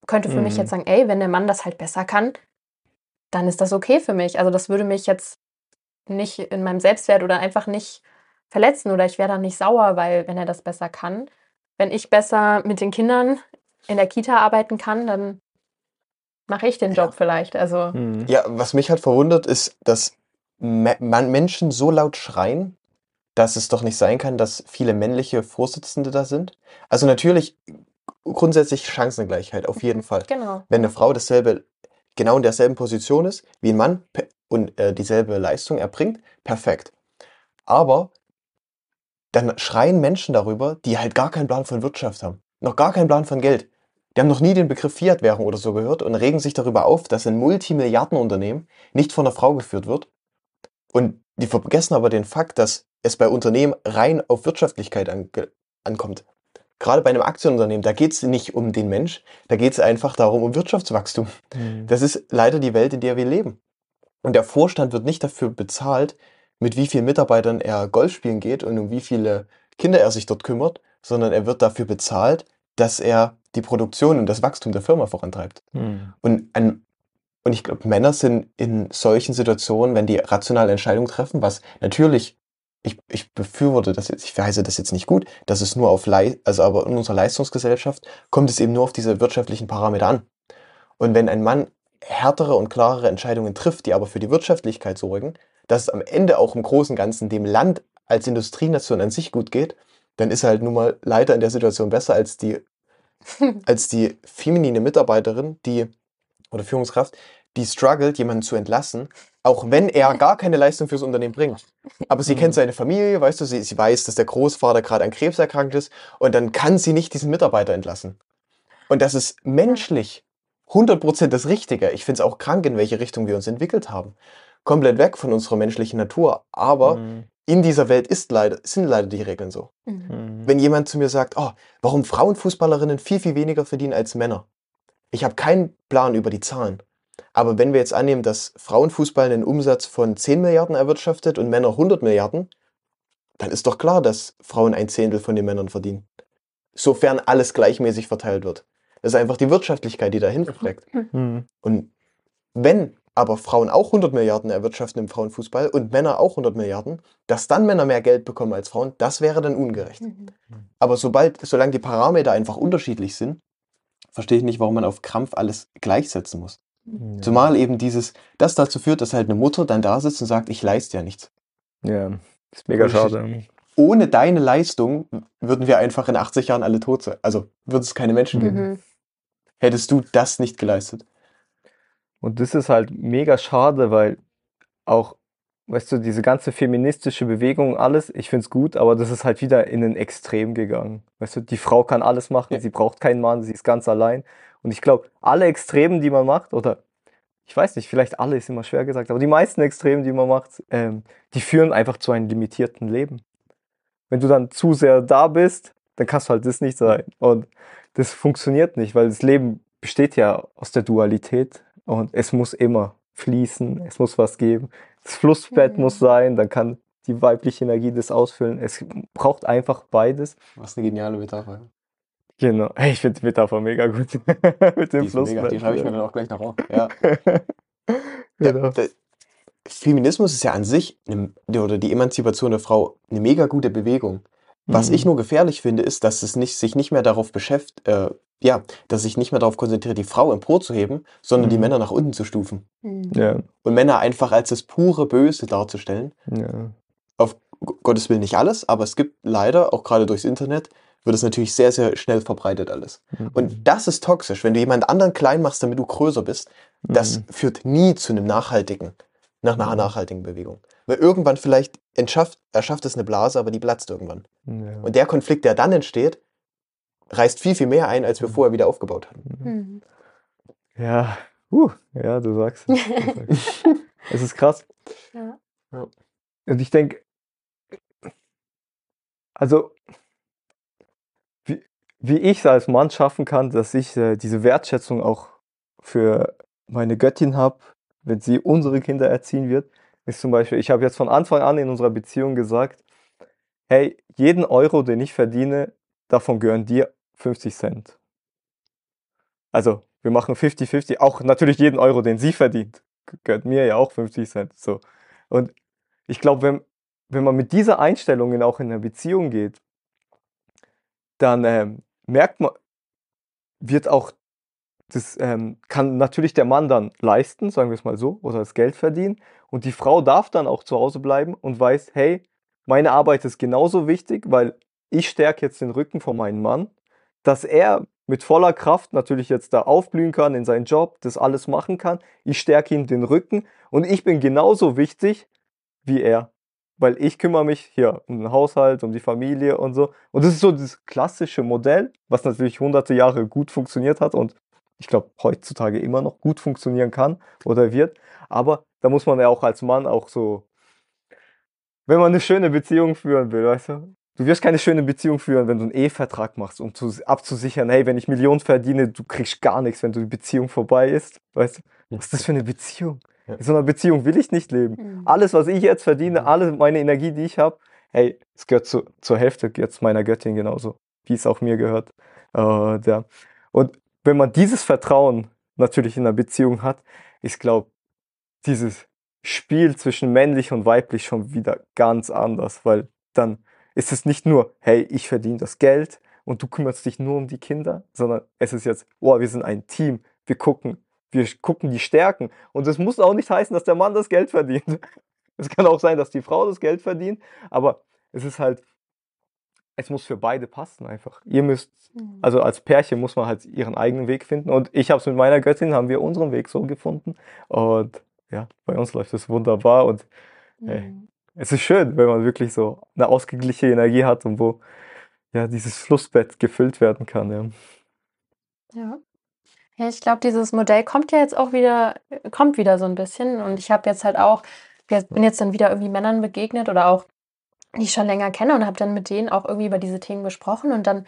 könnte für mich Mhm. jetzt sagen, ey, wenn der Mann das halt besser kann, dann ist das okay für mich. Also das würde mich jetzt nicht in meinem Selbstwert oder einfach nicht verletzen oder ich wäre dann nicht sauer, weil wenn er das besser kann, wenn ich besser mit den Kindern in der Kita arbeiten kann, dann mache ich den Job vielleicht. Also Mhm. Ja, was mich halt verwundert, ist, dass Menschen so laut schreien, dass es doch nicht sein kann, dass viele männliche Vorsitzende da sind. Also natürlich grundsätzlich Chancengleichheit, auf jeden Fall. genau. Wenn eine Frau dasselbe, genau in derselben Position ist wie ein Mann und äh, dieselbe Leistung erbringt, perfekt. Aber dann schreien Menschen darüber, die halt gar keinen Plan von Wirtschaft haben, noch gar keinen Plan von Geld. Die haben noch nie den Begriff Fiat-Währung oder so gehört und regen sich darüber auf, dass ein Multimilliardenunternehmen nicht von einer Frau geführt wird. Und die vergessen aber den Fakt, dass es bei Unternehmen rein auf Wirtschaftlichkeit ange ankommt. Gerade bei einem Aktienunternehmen, da geht es nicht um den Mensch, da geht es einfach darum, um Wirtschaftswachstum. Mhm. Das ist leider die Welt, in der wir leben. Und der Vorstand wird nicht dafür bezahlt, mit wie vielen Mitarbeitern er Golf spielen geht und um wie viele Kinder er sich dort kümmert, sondern er wird dafür bezahlt, dass er die Produktion und das Wachstum der Firma vorantreibt. Mhm. Und, ein, und ich glaube, Männer sind in solchen Situationen, wenn die rationale Entscheidungen treffen, was natürlich, ich, ich befürworte das jetzt, ich heiße das jetzt nicht gut, dass es nur auf, Lei also aber in unserer Leistungsgesellschaft kommt es eben nur auf diese wirtschaftlichen Parameter an. Und wenn ein Mann härtere und klarere Entscheidungen trifft, die aber für die Wirtschaftlichkeit sorgen, dass es am Ende auch im Großen und Ganzen dem Land als Industrienation an sich gut geht, dann ist er halt nun mal leider in der Situation besser als die, als die feminine Mitarbeiterin, die oder Führungskraft, die struggelt, jemanden zu entlassen, auch wenn er gar keine Leistung fürs Unternehmen bringt. Aber sie Mhm. kennt seine Familie, weißt du, sie, sie weiß, dass der Großvater gerade an Krebs erkrankt ist und dann kann sie nicht diesen Mitarbeiter entlassen. Und das ist menschlich 100% das Richtige. Ich finde es auch krank, in welche Richtung wir uns entwickelt haben. Komplett weg von unserer menschlichen Natur. Aber Mhm. in dieser Welt ist leider, sind leider die Regeln so. Mhm. Mhm. Wenn jemand zu mir sagt, oh, warum Frauenfußballerinnen viel, viel weniger verdienen als Männer. Ich habe keinen Plan über die Zahlen. Aber wenn wir jetzt annehmen, dass Frauenfußball einen Umsatz von 10 Milliarden erwirtschaftet und Männer 100 Milliarden, dann ist doch klar, dass Frauen ein Zehntel von den Männern verdienen. Sofern alles gleichmäßig verteilt wird. Das ist einfach die Wirtschaftlichkeit, die dahinter steckt. Mhm. Und wenn aber Frauen auch 100 Milliarden erwirtschaften im Frauenfußball und Männer auch 100 Milliarden, dass dann Männer mehr Geld bekommen als Frauen, das wäre dann ungerecht. Mhm. Aber sobald, solange die Parameter einfach unterschiedlich sind, verstehe ich nicht, warum man auf Krampf alles gleichsetzen muss. Ja. Zumal eben dieses, das dazu führt, dass halt eine Mutter dann da sitzt und sagt, ich leiste ja nichts. Ja, ist mega schade. Ohne deine Leistung würden wir einfach in 80 Jahren alle tot sein. Also würde es keine Menschen geben. Mhm. hättest du das nicht geleistet. Und das ist halt mega schade, weil auch, weißt du, diese ganze feministische Bewegung, alles, ich finde es gut, aber das ist halt wieder in ein Extrem gegangen. Weißt du, die Frau kann alles machen, Ja. sie braucht keinen Mann, sie ist ganz allein. Und ich glaube, alle Extremen, die man macht, oder ich weiß nicht, vielleicht alle ist immer schwer gesagt, aber die meisten Extremen, die man macht, ähm, die führen einfach zu einem limitierten Leben. Wenn du dann zu sehr da bist, dann kannst du halt das nicht sein. Und das funktioniert nicht, weil das Leben besteht ja aus der Dualität und es muss immer fließen, es muss was geben. Das Flussbett Mhm. muss sein, dann kann die weibliche Energie das ausfüllen. Es braucht einfach beides. Was eine geniale Metapher. Genau. Hey, ich finde die Metapher mega gut. Mit dem Flussbett. die schreibe ich mir dann auch gleich noch auf. Ja. genau. Ja, der, Feminismus ist ja an sich, eine, oder die Emanzipation der Frau, eine mega gute Bewegung. Was Mhm. ich nur gefährlich finde, ist, dass es nicht, sich nicht mehr darauf beschäftigt, äh, ja, dass sich nicht mehr darauf konzentriert, die Frau emporzuheben, sondern die Mhm. Männer nach unten zu stufen. Mhm. Ja, Und Männer einfach als das pure Böse darzustellen. ja. Auf Gottes Willen nicht alles, aber es gibt leider, auch gerade durchs Internet, wird es natürlich sehr, sehr schnell verbreitet alles. Mhm. Und das ist toxisch, wenn du jemand anderen klein machst, damit du größer bist. Das Mhm. führt nie zu einem nachhaltigen, nach einer Mhm. nachhaltigen Bewegung. Weil irgendwann vielleicht entschafft, erschafft es eine Blase, aber die platzt irgendwann. Ja. Und der Konflikt, der dann entsteht, reißt viel, viel mehr ein, als wir Mhm. vorher wieder aufgebaut hatten. Mhm. Ja, uh, ja, du sagst es. Du sagst es. es ist krass. Ja. Und ich denke, also, wie, wie ich es als Mann schaffen kann, dass ich äh, diese Wertschätzung auch für meine Göttin habe, wenn sie unsere Kinder erziehen wird, ist zum Beispiel, ich habe jetzt von Anfang an in unserer Beziehung gesagt, hey, jeden Euro, den ich verdiene, davon gehören dir 50 Cent. Also, wir machen 50-50, auch natürlich jeden Euro, den sie verdient, gehört mir ja auch 50 Cent. So. Und ich glaube, wenn, wenn man mit dieser Einstellung in- auch in eine Beziehung geht, dann ähm, merkt man, wird auch, das ähm, kann natürlich der Mann dann leisten, sagen wir es mal so, oder das Geld verdienen. Und die Frau darf dann auch zu Hause bleiben und weiß, hey, meine Arbeit ist genauso wichtig, weil ich stärke jetzt den Rücken von meinem Mann, dass er mit voller Kraft natürlich jetzt da aufblühen kann in seinen Job, das alles machen kann. Ich stärke ihm den Rücken und ich bin genauso wichtig wie er. Weil ich kümmere mich hier um den Haushalt, um die Familie und so. Und das ist so das klassische Modell, was natürlich hunderte Jahre gut funktioniert hat und ich glaube heutzutage immer noch gut funktionieren kann oder wird. Aber da muss man ja auch als Mann auch so, wenn man eine schöne Beziehung führen will, weißt du, du wirst keine schöne Beziehung führen, wenn du einen Ehevertrag machst, um zu, abzusichern, hey, wenn ich Millionen verdiene, du kriegst gar nichts, wenn die Beziehung vorbei ist. Weißt du, was ist das für eine Beziehung? In so einer Beziehung will ich nicht leben. Mhm. Alles, was ich jetzt verdiene, Mhm. alle meine Energie, die ich habe, hey, es gehört zu, zur Hälfte jetzt meiner Göttin genauso, wie es auch mir gehört. Äh, ja. Und wenn man dieses Vertrauen natürlich in einer Beziehung hat, ich glaube, dieses Spiel zwischen männlich und weiblich schon wieder ganz anders, weil dann ist es nicht nur, hey, ich verdiene das Geld und du kümmerst dich nur um die Kinder, sondern es ist jetzt, oh, wir sind ein Team, wir gucken, wir gucken die Stärken. Und es muss auch nicht heißen, dass der Mann das Geld verdient. Es kann auch sein, dass die Frau das Geld verdient, aber es ist halt, es muss für beide passen einfach. Ihr müsst, Mhm. also als Pärchen muss man halt ihren eigenen Weg finden. Und ich habe es mit meiner Göttin, haben wir unseren Weg so gefunden. Und ja, bei uns läuft es wunderbar. Und hey. Es ist schön, wenn man wirklich so eine ausgeglichene Energie hat und wo ja dieses Flussbett gefüllt werden kann. Ja. Ja. Ja, ich glaube, dieses Modell kommt ja jetzt auch wieder, kommt wieder so ein bisschen. Und ich habe jetzt halt auch, bin jetzt dann wieder irgendwie Männern begegnet oder auch, die ich schon länger kenne und habe dann mit denen auch irgendwie über diese Themen gesprochen. Und dann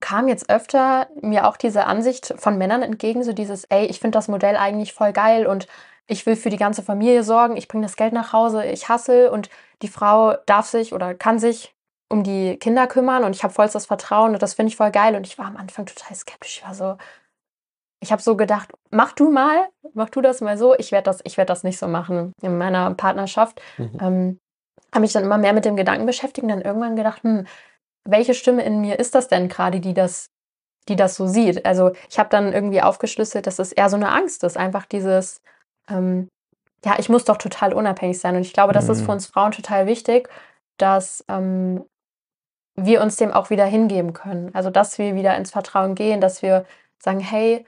kam jetzt öfter mir auch diese Ansicht von Männern entgegen, so dieses, ey, ich finde das Modell eigentlich voll geil und ich will für die ganze Familie sorgen, ich bringe das Geld nach Hause, ich hassel und die Frau darf sich oder kann sich um die Kinder kümmern und ich habe vollstes Vertrauen und das finde ich voll geil. Und ich war am Anfang total skeptisch. Ich war so, ich habe so gedacht, mach du mal, mach du das mal so. Ich werde das, ich werde das nicht so machen in meiner Partnerschaft. Mhm. Ähm, habe mich dann immer mehr mit dem Gedanken beschäftigt und dann irgendwann gedacht, hm, welche Stimme in mir ist das denn gerade, die das, die das so sieht? Also ich habe dann irgendwie aufgeschlüsselt, dass es eher so eine Angst ist, einfach dieses, ähm, ja, ich muss doch total unabhängig sein. Und ich glaube, das ist Mhm. für uns Frauen total wichtig, dass ähm, wir uns dem auch wieder hingeben können. Also dass wir wieder ins Vertrauen gehen, dass wir sagen, hey,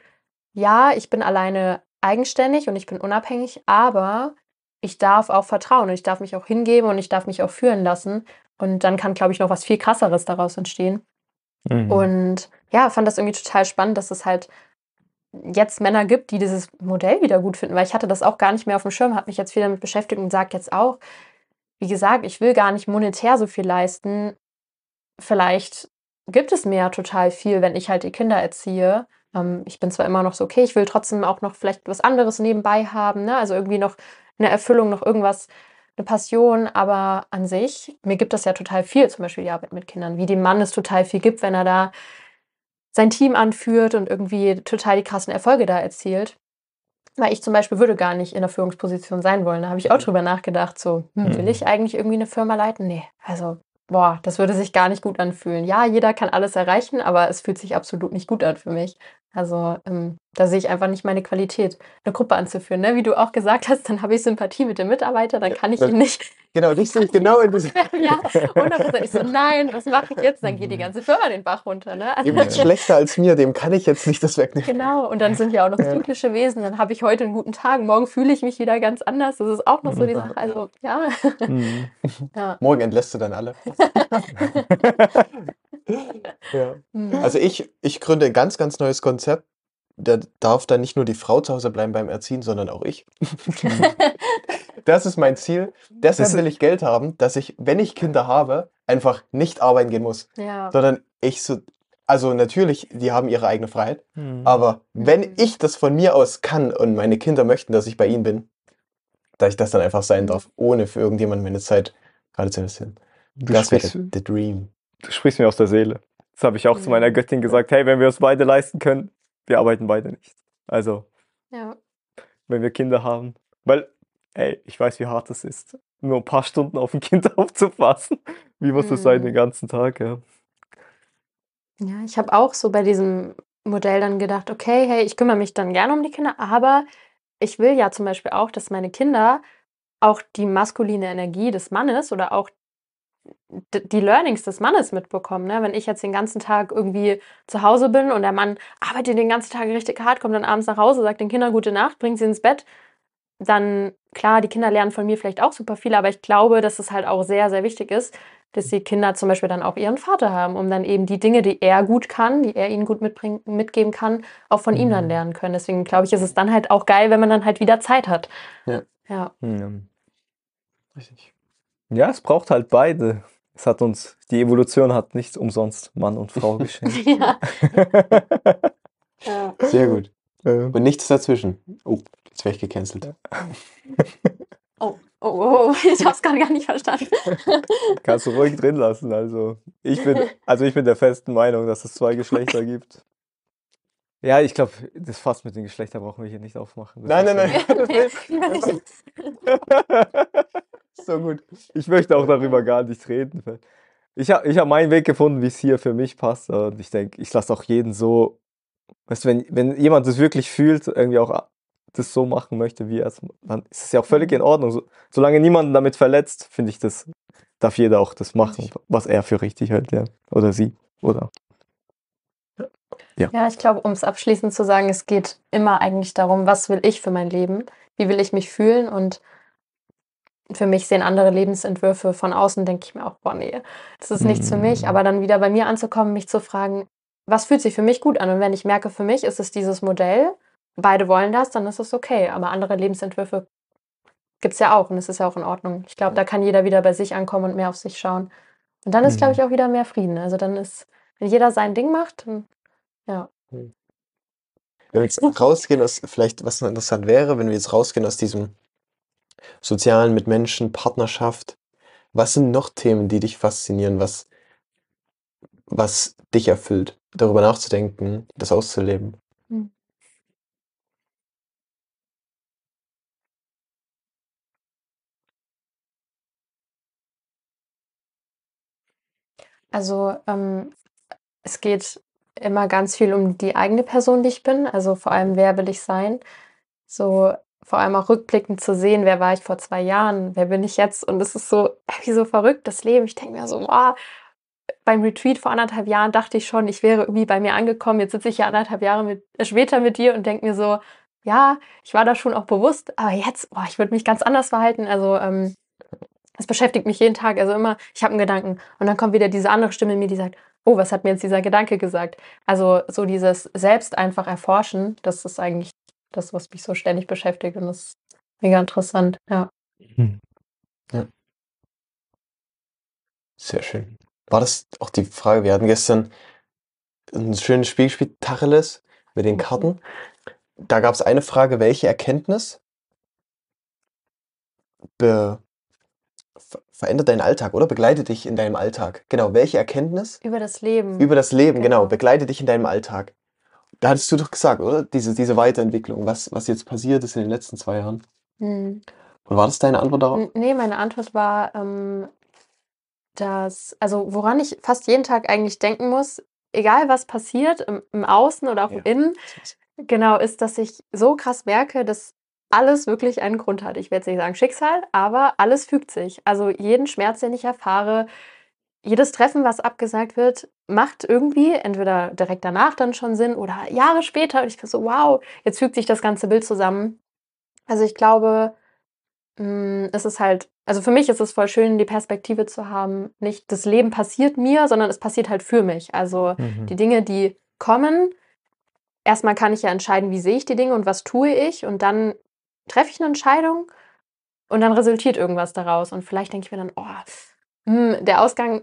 ja, ich bin alleine eigenständig und ich bin unabhängig, aber ich darf auch vertrauen und ich darf mich auch hingeben und ich darf mich auch führen lassen. Und dann kann, glaube ich, noch was viel krasseres daraus entstehen. Mhm. Und ja, fand das irgendwie total spannend, dass es halt jetzt Männer gibt, die dieses Modell wieder gut finden, weil ich hatte das auch gar nicht mehr auf dem Schirm, habe mich jetzt viel damit beschäftigt und sage jetzt auch, wie gesagt, ich will gar nicht monetär so viel leisten. Vielleicht gibt es mir ja total viel, wenn ich halt die Kinder erziehe. Ähm, ich bin zwar immer noch so, okay, ich will trotzdem auch noch vielleicht was anderes nebenbei haben, ne? also irgendwie noch eine Erfüllung, noch irgendwas, eine Passion, aber an sich, mir gibt das ja total viel, zum Beispiel die Arbeit mit Kindern, wie dem Mann es total viel gibt, wenn er da sein Team anführt und irgendwie total die krassen Erfolge da erzielt. Weil ich zum Beispiel würde gar nicht in der Führungsposition sein wollen. Da habe ich auch drüber nachgedacht, so, hm, will Mhm. ich eigentlich irgendwie eine Firma leiten? Nee, also, boah, das würde sich gar nicht gut anfühlen. Ja, jeder kann alles erreichen, aber es fühlt sich absolut nicht gut an für mich. Also, ähm, da sehe ich einfach nicht meine Qualität, eine Gruppe anzuführen. Ne? Wie du auch gesagt hast, dann habe ich Sympathie mit dem Mitarbeiter, dann kann ich das- ihn nicht Genau, ich genau in diesem. ja, 100%. Ich so, nein, was mache ich jetzt? Dann geht die ganze Firma den Bach runter. Ne? Also, Dem geht's schlechter als mir, dem kann ich jetzt nicht das wegnehmen. genau, und dann sind wir auch noch zyklische Wesen. Dann habe ich heute einen guten Tag, morgen fühle ich mich wieder ganz anders. Das ist auch noch so die Sache. Also, ja. Mhm. ja. Morgen entlässt du dann alle. Ja. Mhm. Also ich, ich gründe ein ganz, ganz neues Konzept. Da darf dann nicht nur die Frau zu Hause bleiben beim Erziehen, sondern auch ich. das ist mein Ziel. Deshalb will ich Geld haben, dass ich, wenn ich Kinder habe, einfach nicht arbeiten gehen muss, ja. sondern ich so, also natürlich, die haben ihre eigene Freiheit, Mhm. aber wenn Mhm. ich das von mir aus kann und meine Kinder möchten, dass ich bei ihnen bin, dass ich das dann einfach sein darf, ohne für irgendjemanden meine Zeit gerade zu investieren. Du Das wäre the dream. Du sprichst mir aus der Seele. Das habe ich auch zu meiner. Göttin gesagt. Hey, wenn wir es beide leisten können, wir arbeiten beide nicht. Also, ja. wenn wir Kinder haben. Weil, ey, ich weiß, wie hart es ist, nur ein paar Stunden auf ein Kind aufzupassen. Wie muss es sein Mhm. den ganzen Tag? Ja. Ja, ich habe auch so bei diesem Modell dann gedacht, okay, hey, ich kümmere mich dann gerne um die Kinder, aber ich will ja zum Beispiel auch, dass meine Kinder auch die maskuline Energie des Mannes oder auch die Learnings des Mannes mitbekommen. Ne? Wenn ich jetzt den ganzen Tag irgendwie zu Hause bin und der Mann arbeitet den ganzen Tag richtig hart, kommt dann abends nach Hause, sagt den Kindern gute Nacht, bringt sie ins Bett, dann klar, die Kinder lernen von mir vielleicht auch super viel, aber ich glaube, dass es halt auch sehr, sehr wichtig ist, dass die Kinder zum Beispiel dann auch ihren Vater haben, um dann eben die Dinge, die er gut kann, die er ihnen gut mitbringen, mitgeben kann, auch von ihm dann Mhm. lernen können. Deswegen glaube ich, ist es dann halt auch geil, wenn man dann halt wieder Zeit hat. Ja. Ja. Mhm. Richtig. Ja, es braucht halt beide. Es hat uns, die Evolution hat nicht umsonst Mann und Frau geschenkt. ja. ja. Sehr gut. Ähm, Und nichts dazwischen. Oh, jetzt werde ich gecancelt. Oh, oh, oh, oh, ich habe es gerade gar nicht verstanden. Kannst du ruhig drin lassen. Also ich bin, also ich bin der festen Meinung, dass es zwei Geschlechter gibt. Ja, ich glaube, das Fass mit den Geschlechtern brauchen wir hier nicht aufmachen. Das Nein, nein, nein. So gut. Ich möchte auch darüber gar nicht reden. weil Ich habe ich hab meinen Weg gefunden, wie es hier für mich passt. Und ich denke, ich lasse auch jeden so, weißt du, wenn, wenn jemand das wirklich fühlt, irgendwie auch das so machen möchte, wie er es, dann ist es ja auch völlig in Ordnung. So, solange niemanden damit verletzt, finde ich, das darf jeder auch das machen, was er für richtig hält, ja. Oder sie. Oder. Ja, ich glaube, um es abschließend zu sagen, es geht immer eigentlich darum, was will ich für mein Leben? Wie will ich mich fühlen? Und für mich sehen andere Lebensentwürfe von außen, denke ich mir auch, boah, nee, das ist nichts für mich. Aber dann wieder bei mir anzukommen, mich zu fragen, was fühlt sich für mich gut an? Und wenn ich merke, für mich ist es dieses Modell, beide wollen das, dann ist es okay. Aber andere Lebensentwürfe gibt es ja auch und es ist ja auch in Ordnung. Ich glaube, da kann jeder wieder bei sich ankommen und mehr auf sich schauen. Und dann ist, glaube ich, auch wieder mehr Frieden. Also dann ist, wenn jeder sein Ding macht, dann, ja. Wenn wir jetzt rausgehen aus, vielleicht was noch interessant wäre, wenn wir jetzt rausgehen aus diesem sozialen mit Menschen, Partnerschaft, was sind noch Themen, die dich faszinieren, was, was dich erfüllt, darüber nachzudenken, das auszuleben? Also ähm, es geht immer ganz viel um die eigene Person, die ich bin. Also vor allem, wer will ich sein? So vor allem auch rückblickend zu sehen, wer war ich vor zwei Jahren, wer bin ich jetzt? Und es ist so, wie so verrückt, das Leben. Ich denke mir so, wow, beim Retreat vor anderthalb Jahren dachte ich schon, ich wäre irgendwie bei mir angekommen. Jetzt sitze ich ja anderthalb Jahre mit, äh, später mit dir und denke mir so, ja, ich war da schon auch bewusst, aber jetzt, boah, ich würde mich ganz anders verhalten. Also ähm, das beschäftigt mich jeden Tag. Also immer, ich habe einen Gedanken und dann kommt wieder diese andere Stimme in mir, die sagt, oh, was hat mir jetzt dieser Gedanke gesagt? Also so dieses selbst einfach erforschen, das ist eigentlich das, was mich so ständig beschäftigt und das ist mega interessant, ja. Hm. Sehr schön. War das auch die Frage? Wir hatten gestern ein schönes Spiel gespielt, Tacheles, mit den Mhm. Karten. Da gab es eine Frage, welche Erkenntnis verändert deinen Alltag oder begleitet dich in deinem Alltag? Genau, welche Erkenntnis Über das Leben. über das Leben, genau, Genau. begleitet dich in deinem Alltag? Da hattest du doch gesagt, oder? Diese, diese Weiterentwicklung, was, was jetzt passiert ist in den letzten zwei Jahren. Hm. Und war das deine Antwort darauf? Nee, meine Antwort war, ähm, dass, also woran ich fast jeden Tag eigentlich denken muss, egal was passiert, im, im Außen oder auch Ja. im Innen, genau, ist, dass ich so krass merke, dass alles wirklich einen Grund hat. Ich werde jetzt nicht sagen Schicksal, aber alles fügt sich. Also jeden Schmerz, den ich erfahre, jedes Treffen, was abgesagt wird, macht irgendwie entweder direkt danach dann schon Sinn oder Jahre später. Und ich bin so, wow, jetzt fügt sich das ganze Bild zusammen. Also ich glaube, mh, es ist halt, also für mich ist es voll schön, die Perspektive zu haben, nicht das Leben passiert mir, sondern es passiert halt für mich. Also Mhm. die Dinge, die kommen, erstmal kann ich ja entscheiden, wie sehe ich die Dinge und was tue ich und dann treffe ich eine Entscheidung und dann resultiert irgendwas daraus und vielleicht denke ich mir dann, oh, hm, der Ausgang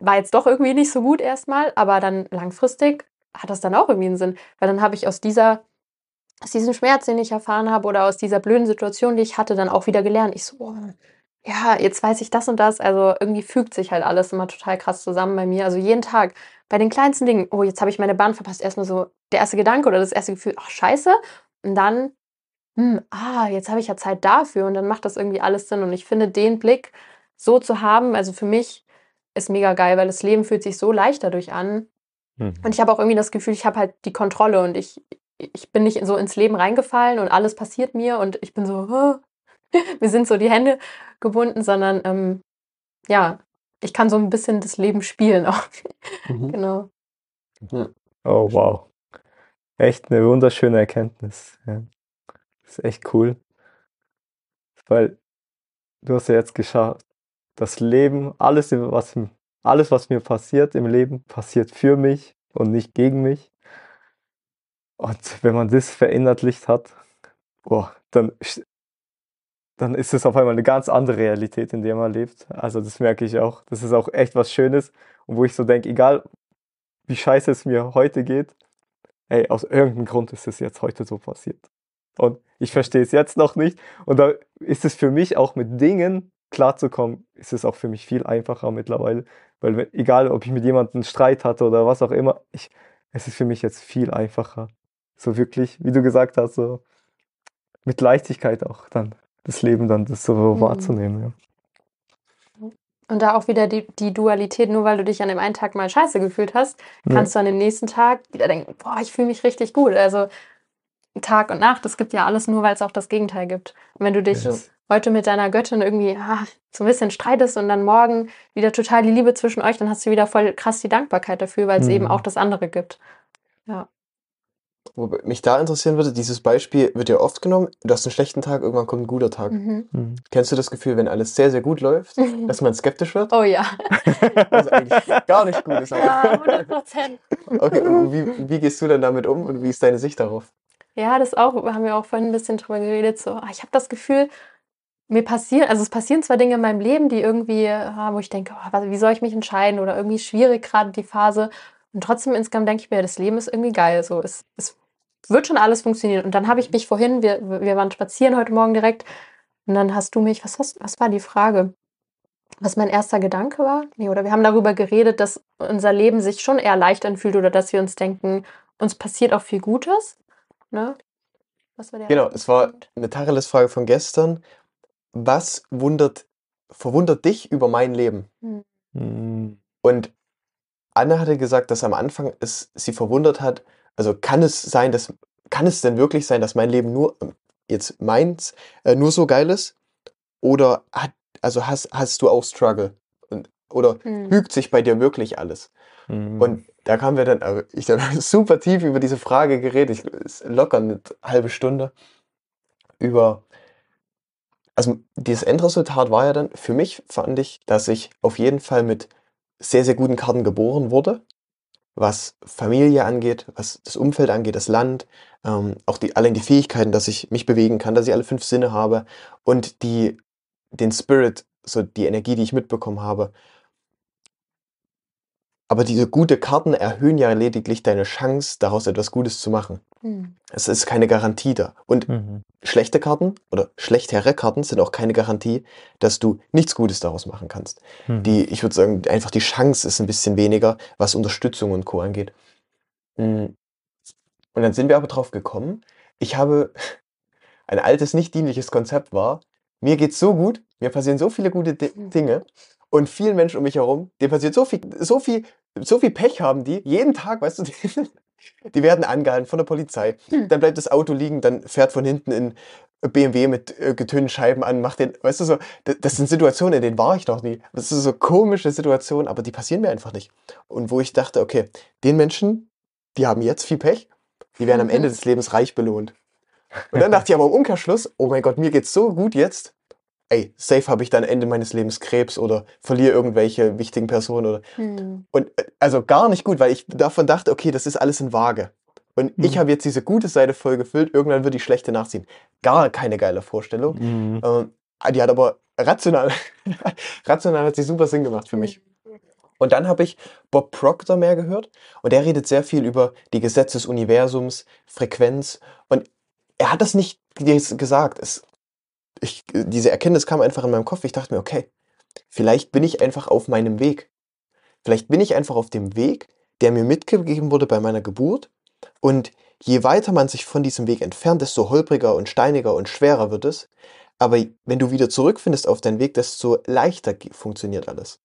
war jetzt doch irgendwie nicht so gut erstmal, aber dann langfristig hat das dann auch irgendwie einen Sinn, weil dann habe ich aus dieser aus diesem Schmerz, den ich erfahren habe oder aus dieser blöden Situation, die ich hatte, dann auch wieder gelernt. Ich so, oh, ja, jetzt weiß ich das und das. Also irgendwie fügt sich halt alles immer total krass zusammen bei mir. Also jeden Tag bei den kleinsten Dingen, oh, jetzt habe ich meine Bahn verpasst. Erstmal so der erste Gedanke oder das erste Gefühl, ach, scheiße. Und dann, hm, ah, jetzt habe ich ja Zeit dafür und dann macht das irgendwie alles Sinn. Und ich finde, den Blick so zu haben, also für mich ist mega geil, weil das Leben fühlt sich so leicht dadurch an. Mhm. Und ich habe auch irgendwie das Gefühl, ich habe halt die Kontrolle und ich, ich bin nicht so ins Leben reingefallen und alles passiert mir und ich bin so, "Ah." mir sind so die Hände gebunden, sondern ähm, ja, ich kann so ein bisschen das Leben spielen auch. Mhm. genau. Oh, wow. Echt eine wunderschöne Erkenntnis. Ja. Das ist echt cool. Weil du hast ja jetzt geschafft, das Leben, alles, was, alles, was mir passiert im Leben, passiert für mich und nicht gegen mich. Und wenn man das verinnerlicht hat, boah, dann, dann ist es auf einmal eine ganz andere Realität, in der man lebt. Also das merke ich auch. Das ist auch echt was Schönes. Und wo ich so denke, egal wie scheiße es mir heute geht, ey, aus irgendeinem Grund ist es jetzt heute so passiert. Und ich verstehe es jetzt noch nicht. Und da ist es für mich auch mit Dingen klarzukommen, ist es auch für mich viel einfacher mittlerweile. Weil egal, ob ich mit jemandem einen Streit hatte oder was auch immer, ich, es ist für mich jetzt viel einfacher. So wirklich, wie du gesagt hast, so mit Leichtigkeit auch dann das Leben dann das so Mhm. wahrzunehmen. Ja. Und da auch wieder die, die Dualität, nur weil du dich an dem einen Tag mal scheiße gefühlt hast, kannst du an dem nächsten Tag wieder denken, boah, ich fühle mich richtig gut. Also Tag und Nacht, es gibt ja alles nur, weil es auch das Gegenteil gibt. Und wenn du dich Ja. Heute mit deiner Göttin irgendwie ah, so ein bisschen streitest und dann morgen wieder total die Liebe zwischen euch, dann hast du wieder voll krass die Dankbarkeit dafür, weil es Mhm. eben auch das andere gibt. Wobei mich da interessieren würde, dieses Beispiel wird ja oft genommen, du hast einen schlechten Tag, irgendwann kommt ein guter Tag. Mhm. Mhm. Kennst du das Gefühl, wenn alles sehr, sehr gut läuft, dass man skeptisch wird? Oh ja. Was eigentlich gar nicht gut ist. Ja, Aber. 100 Prozent. Okay, und wie, wie gehst du dann damit um und wie ist deine Sicht darauf? Ja, das auch, haben wir auch vorhin ein bisschen drüber geredet. So, ah, ich habe das Gefühl, mir passieren, also es passieren zwar Dinge in meinem Leben, die irgendwie, ah, wo ich denke, oh, wie soll ich mich entscheiden oder irgendwie schwierig gerade die Phase. Und trotzdem insgesamt denke ich mir, das Leben ist irgendwie geil. So, es, es wird schon alles funktionieren. Und dann habe ich mich vorhin, wir, wir waren spazieren heute Morgen direkt, und dann hast du mich, was, hast, was war die Frage? Was mein erster Gedanke war? Nee, oder wir haben darüber geredet, dass unser Leben sich schon eher leicht anfühlt oder dass wir uns denken, uns passiert auch viel Gutes. Ne? Was war der Genau, es war eine Tacheles-Frage von gestern. Was wundert, verwundert dich über mein Leben? Mhm. Und Anne hatte gesagt, dass am Anfang es sie verwundert hat. Also kann es sein, dass kann es denn wirklich sein, dass mein Leben nur jetzt meins äh, nur so geil ist? Oder hat also hast hast du auch Struggle? Und oder Hm. fügt sich bei dir wirklich alles? Mhm. Und da kamen wir dann, also ich dann super tief über diese Frage geredet, ich, locker eine halbe Stunde über, also dieses Endresultat war ja dann, für mich fand ich, dass ich auf jeden Fall mit sehr, sehr guten Karten geboren wurde, was Familie angeht, was das Umfeld angeht, das Land, ähm, auch die, allein die Fähigkeiten, dass ich mich bewegen kann, dass ich alle fünf Sinne habe und die, den Spirit, so die Energie, die ich mitbekommen habe. Aber diese gute Karten erhöhen ja lediglich deine Chance, daraus etwas Gutes zu machen. Hm. Es ist keine Garantie da. Und Mhm. schlechte Karten oder schlechtere Karten sind auch keine Garantie, dass du nichts Gutes daraus machen kannst. Mhm. Die, ich würde sagen, einfach die Chance ist ein bisschen weniger, was Unterstützung und Co. angeht. Mm. Und dann sind wir aber drauf gekommen, ich habe ein altes, nicht dienliches Konzept war, mir geht's so gut, mir passieren so viele gute Di Dinge und vielen Menschen um mich herum, denen passiert so viel, so viel, so viel Pech haben die, jeden Tag, weißt du, die, die werden angehalten von der Polizei. Hm. Dann bleibt das Auto liegen, dann fährt von hinten ein BMW mit äh, getönten Scheiben an, macht den, weißt du so, das, das sind Situationen, in denen war ich noch nie. Das ist so komische Situationen, aber die passieren mir einfach nicht. Und wo ich dachte, okay, den Menschen, die haben jetzt viel Pech, die werden am Mhm. Ende des Lebens reich belohnt. Und dann dachte ich aber im Umkehrschluss, oh mein Gott, mir geht's so gut jetzt. Ey, safe habe ich dann Ende meines Lebens Krebs oder verliere irgendwelche wichtigen Personen oder Hm. und äh, also gar nicht gut, weil ich davon dachte, okay, das ist alles in Waage. Und ich Mhm. habe jetzt diese gute Seite voll gefüllt, irgendwann wird die schlechte nachziehen. Gar keine geile Vorstellung. Mhm. Ähm, die hat aber rational, rational hat sie super Sinn gemacht für mich. Und dann habe ich Bob Proctor mehr gehört und der redet sehr viel über die Gesetze des Universums, Frequenz und er hat das nicht ges- gesagt. Es, ich, diese Erkenntnis kam einfach in meinem Kopf. Ich dachte mir, okay, vielleicht bin ich einfach auf meinem Weg. Vielleicht bin ich einfach auf dem Weg, der mir mitgegeben wurde bei meiner Geburt. Und je weiter man sich von diesem Weg entfernt, desto holpriger und steiniger und schwerer wird es. Aber wenn du wieder zurückfindest auf deinen Weg, desto leichter funktioniert alles.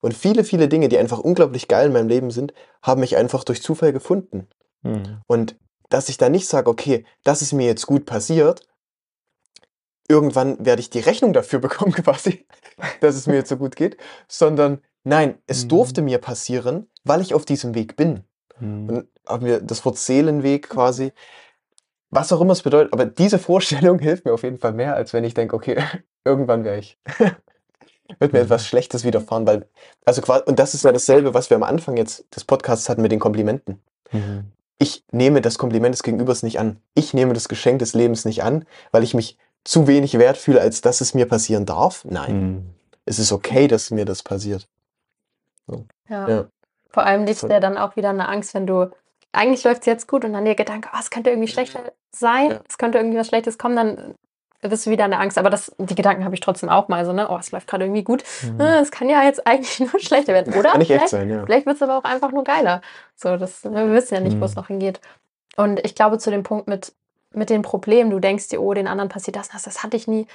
Und viele, viele Dinge, die einfach unglaublich geil in meinem Leben sind, haben mich einfach durch Zufall gefunden. Mhm. Und dass ich da nicht sage, okay, das ist mir jetzt gut passiert, irgendwann werde ich die Rechnung dafür bekommen, quasi, dass es mir jetzt so gut geht, sondern nein, es Mhm. durfte mir passieren, weil ich auf diesem Weg bin. Mhm. Und haben wir das Wort Seelenweg quasi, was auch immer es bedeutet, aber diese Vorstellung hilft mir auf jeden Fall mehr, als wenn ich denke, okay, irgendwann wäre ich, wird mir Mhm. etwas Schlechtes widerfahren, weil, also quasi, und das ist ja dasselbe, was wir am Anfang jetzt des Podcasts hatten mit den Komplimenten Mhm. ich nehme das Kompliment des Gegenübers nicht an. Ich nehme das Geschenk des Lebens nicht an, weil ich mich zu wenig wert fühle, als dass es mir passieren darf. Nein, Mhm. es ist okay, dass mir das passiert. Ja. Ja. Vor allem liegt ja dann auch wieder eine Angst, wenn du, eigentlich läuft es jetzt gut und dann der Gedanke, oh, es könnte irgendwie schlechter sein, Ja. es könnte irgendwie was Schlechtes kommen, dann bist du wieder in der Angst. Aber das, die Gedanken habe ich trotzdem auch mal so, ne? Oh, es läuft gerade irgendwie gut. Mhm. Äh, Es kann ja jetzt eigentlich nur schlechter werden. Oder? Kann nicht echt vielleicht sein, ja. vielleicht wird es aber auch einfach nur geiler. So, das, wir wissen ja nicht, wo es Mhm. noch hingeht. Und ich glaube, zu dem Punkt mit, mit den Problemen, du denkst dir, oh, den anderen passiert das, das, das hatte ich nie.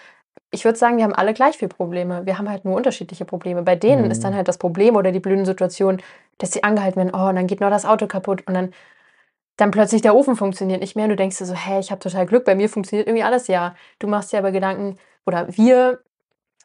Ich würde sagen, wir haben alle gleich viel Probleme. Wir haben halt nur unterschiedliche Probleme. Bei denen Mhm. ist dann halt das Problem oder die blöden Situation, dass sie angehalten werden, oh, und dann geht noch das Auto kaputt und dann, dann plötzlich der Ofen funktioniert nicht mehr und du denkst dir so, hey, ich habe total Glück, bei mir funktioniert irgendwie alles ja. Du machst dir aber Gedanken, oder wir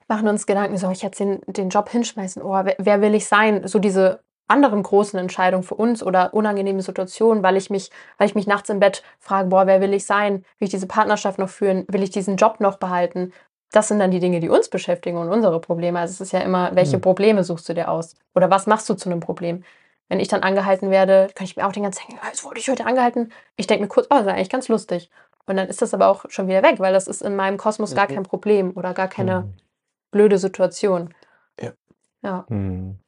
machen uns Gedanken, soll ich jetzt den, den Job hinschmeißen? Oh, wer, wer will ich sein? So diese anderen großen Entscheidungen für uns oder unangenehme Situationen, weil ich mich, weil ich mich nachts im Bett frage, boah, wer will ich sein? Will ich diese Partnerschaft noch führen? Will ich diesen Job noch behalten? Das sind dann die Dinge, die uns beschäftigen und unsere Probleme. Also es ist ja immer, welche Hm. Probleme suchst du dir aus? Oder was machst du zu einem Problem? Wenn ich dann angehalten werde, kann ich mir auch den ganzen denken, "Ah, jetzt wurde ich heute angehalten. Ich denke mir kurz, oh, das ist eigentlich ganz lustig. Und dann ist das aber auch schon wieder weg, weil das ist in meinem Kosmos gar Mhm. kein Problem oder gar keine Mhm. blöde Situation. Ja. Ja. Mhm.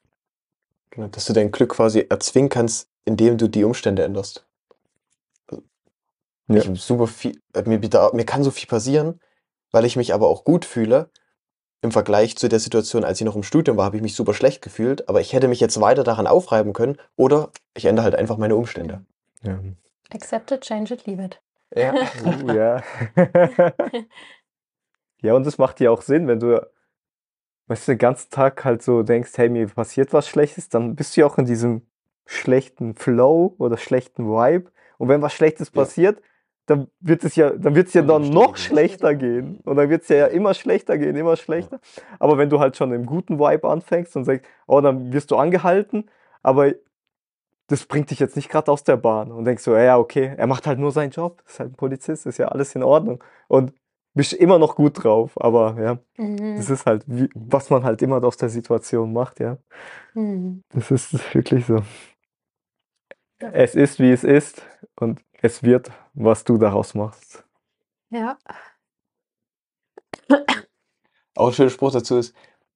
Genau, dass du dein Glück quasi erzwingen kannst, indem du die Umstände änderst. Ja. Ich super viel, äh, mir, mir kann so viel passieren, weil ich mich aber auch gut fühle. Im Vergleich zu der Situation, als ich noch im Studium war, habe ich mich super schlecht gefühlt, aber ich hätte mich jetzt weiter daran aufreiben können oder ich ändere halt einfach meine Umstände. Ja. Accept it, change it, leave it. Ja. Uh, ja. ja, und das macht ja auch Sinn, wenn du, weißt du, den ganzen Tag halt so denkst, hey, mir passiert was Schlechtes, dann bist du ja auch in diesem schlechten Flow oder schlechten Vibe. Und wenn was Schlechtes Ja. passiert, dann wird es ja, dann wird es ja dann noch schlechter gehen. Und dann wird es ja immer schlechter gehen, immer schlechter. Aber wenn du halt schon im guten Vibe anfängst und sagst, oh, dann wirst du angehalten, aber das bringt dich jetzt nicht gerade aus der Bahn und denkst so, ja, okay, er macht halt nur seinen Job, ist halt ein Polizist, ist ja alles in Ordnung. Und bist immer noch gut drauf, aber ja, Mhm. das ist halt, wie, was man halt immer aus der Situation macht, ja. Mhm. Das ist wirklich so. Es ist, wie es ist und es wird, was du daraus machst. Ja. Auch ein schöner Spruch dazu ist,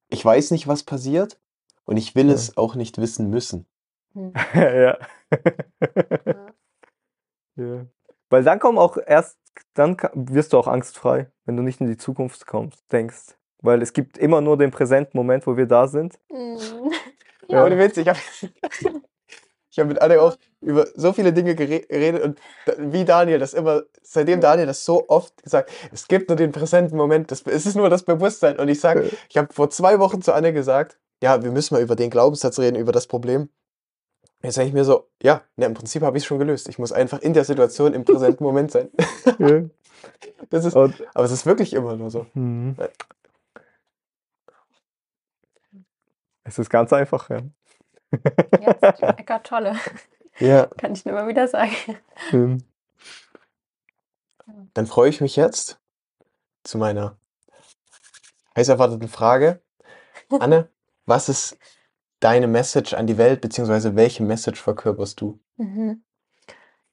ich weiß nicht, was passiert und ich will Ja. es auch nicht wissen müssen. Mhm. ja. Ja. ja. Weil dann kommen auch erst, dann wirst du auch angstfrei, wenn du nicht in die Zukunft kommst, denkst. Weil es gibt immer nur den präsenten Moment, wo wir da sind. Mhm. Ja. Ohne Witz, ich habe ich hab mit Anne auch über so viele Dinge gere- geredet und wie Daniel das immer, seitdem Daniel das so oft gesagt, es gibt nur den präsenten Moment, das, es ist nur das Bewusstsein. Und ich sage, Ja. ich habe vor zwei Wochen zu Anne gesagt, ja, wir müssen mal über den Glaubenssatz reden, über das Problem. Jetzt sage ich mir so, ja, ne, im Prinzip habe ich es schon gelöst. Ich muss einfach in der Situation im präsenten Moment sein. Ja. Das ist, Und, aber es ist wirklich immer nur so. mhm. Es ist ganz einfach, ja. Ist Eckart Tolle. Ja. Kann ich nur immer wieder sagen. Mhm. Dann freue ich mich jetzt zu meiner heiß erwarteten Frage. Anne, was ist deine Message an die Welt, beziehungsweise welche Message verkörperst du? Mhm.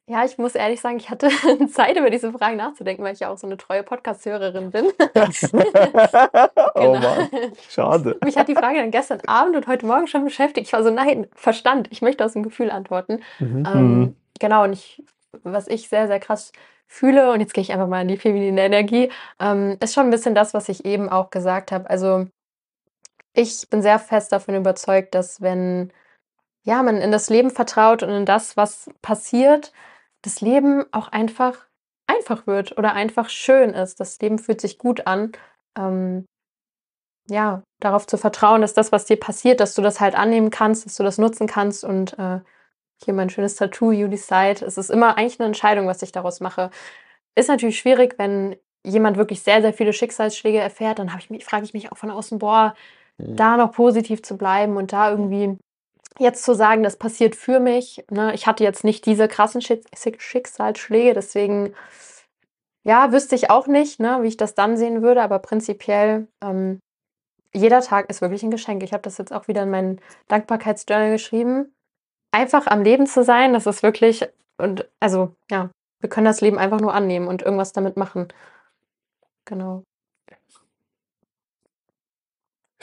Ja, ich muss ehrlich sagen, ich hatte Zeit, über diese Fragen nachzudenken, weil ich ja auch so eine treue Podcast-Hörerin bin. oh Genau. Mann, schade. Mich hat die Frage dann gestern Abend und heute Morgen schon beschäftigt. Ich war so, nein, Verstand, ich möchte aus dem Gefühl antworten. Mhm. Ähm, genau, und ich, was ich sehr, sehr krass fühle, und jetzt gehe ich einfach mal in die feminine Energie, ähm, ist schon ein bisschen das, was ich eben auch gesagt habe. Also ich bin sehr fest davon überzeugt, dass wenn ja, man in das Leben vertraut und in das, was passiert, das Leben auch einfach einfach wird oder einfach schön ist. Das Leben fühlt sich gut an. Ähm, ja, darauf zu vertrauen, dass das, was dir passiert, dass du das halt annehmen kannst, dass du das nutzen kannst und äh, hier mein schönes Tattoo, You Decide. Es ist immer eigentlich eine Entscheidung, was ich daraus mache. Ist natürlich schwierig, wenn jemand wirklich sehr, sehr viele Schicksalsschläge erfährt, dann ich mich, frage ich mich auch von außen, boah, da noch positiv zu bleiben und da irgendwie jetzt zu sagen, das passiert für mich. Ne? Ich hatte jetzt nicht diese krassen Schick Schicksalsschläge, deswegen ja, wüsste ich auch nicht, ne, wie ich das dann sehen würde, aber prinzipiell ähm, jeder Tag ist wirklich ein Geschenk. Ich habe das jetzt auch wieder in meinen Dankbarkeitsjournal geschrieben. Einfach am Leben zu sein, das ist wirklich, und also ja, wir können das Leben einfach nur annehmen und irgendwas damit machen. Genau.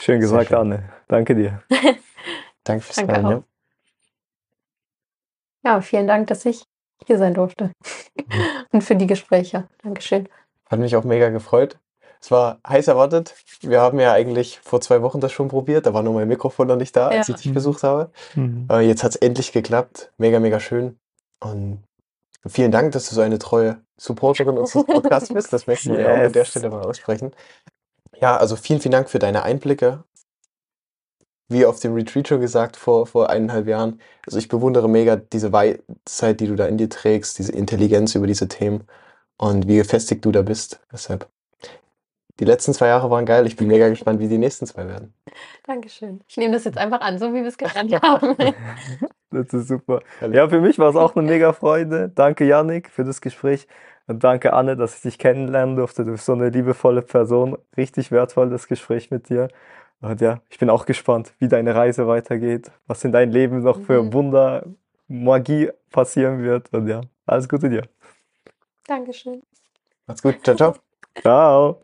Schön gesagt, schön. Anne. Danke dir. Danke fürs Danke ja. Ja, vielen Dank, dass ich hier sein durfte. und für die Gespräche. Dankeschön. Hat mich auch mega gefreut. Es war heiß erwartet. Wir haben ja eigentlich vor zwei Wochen das schon probiert. Da war nur mein Mikrofon noch nicht da, als Ja. ich dich besucht habe. Mhm. Äh, jetzt hat es endlich geklappt. Mega, mega schön. Und vielen Dank, dass du so eine treue Supporterin unseres Podcasts bist. Das möchten wir auch an der Yes. Stelle mal aussprechen. Ja, also vielen, vielen Dank für deine Einblicke. Wie auf dem Retreat schon gesagt vor, vor eineinhalb Jahren. Also ich bewundere mega diese Weisheit, die du da in dir trägst, diese Intelligenz über diese Themen und wie gefestigt du da bist. Deshalb. Die letzten zwei Jahre waren geil. Ich bin mega gespannt, wie die nächsten zwei werden. Dankeschön. Ich nehme das jetzt einfach an, so wie wir es gelernt haben. Das ist super. Ja, für mich war es auch eine mega Freude. Danke, Yannick, für das Gespräch. Und danke, Anne, dass ich dich kennenlernen durfte. Du bist so eine liebevolle Person. Richtig wertvoll, das Gespräch mit dir. Und ja, ich bin auch gespannt, wie deine Reise weitergeht, was in deinem Leben noch für Mhm. Wunder, Magie passieren wird. Und ja, alles Gute dir. Dankeschön. Macht's gut. Ciao, ciao. Ciao.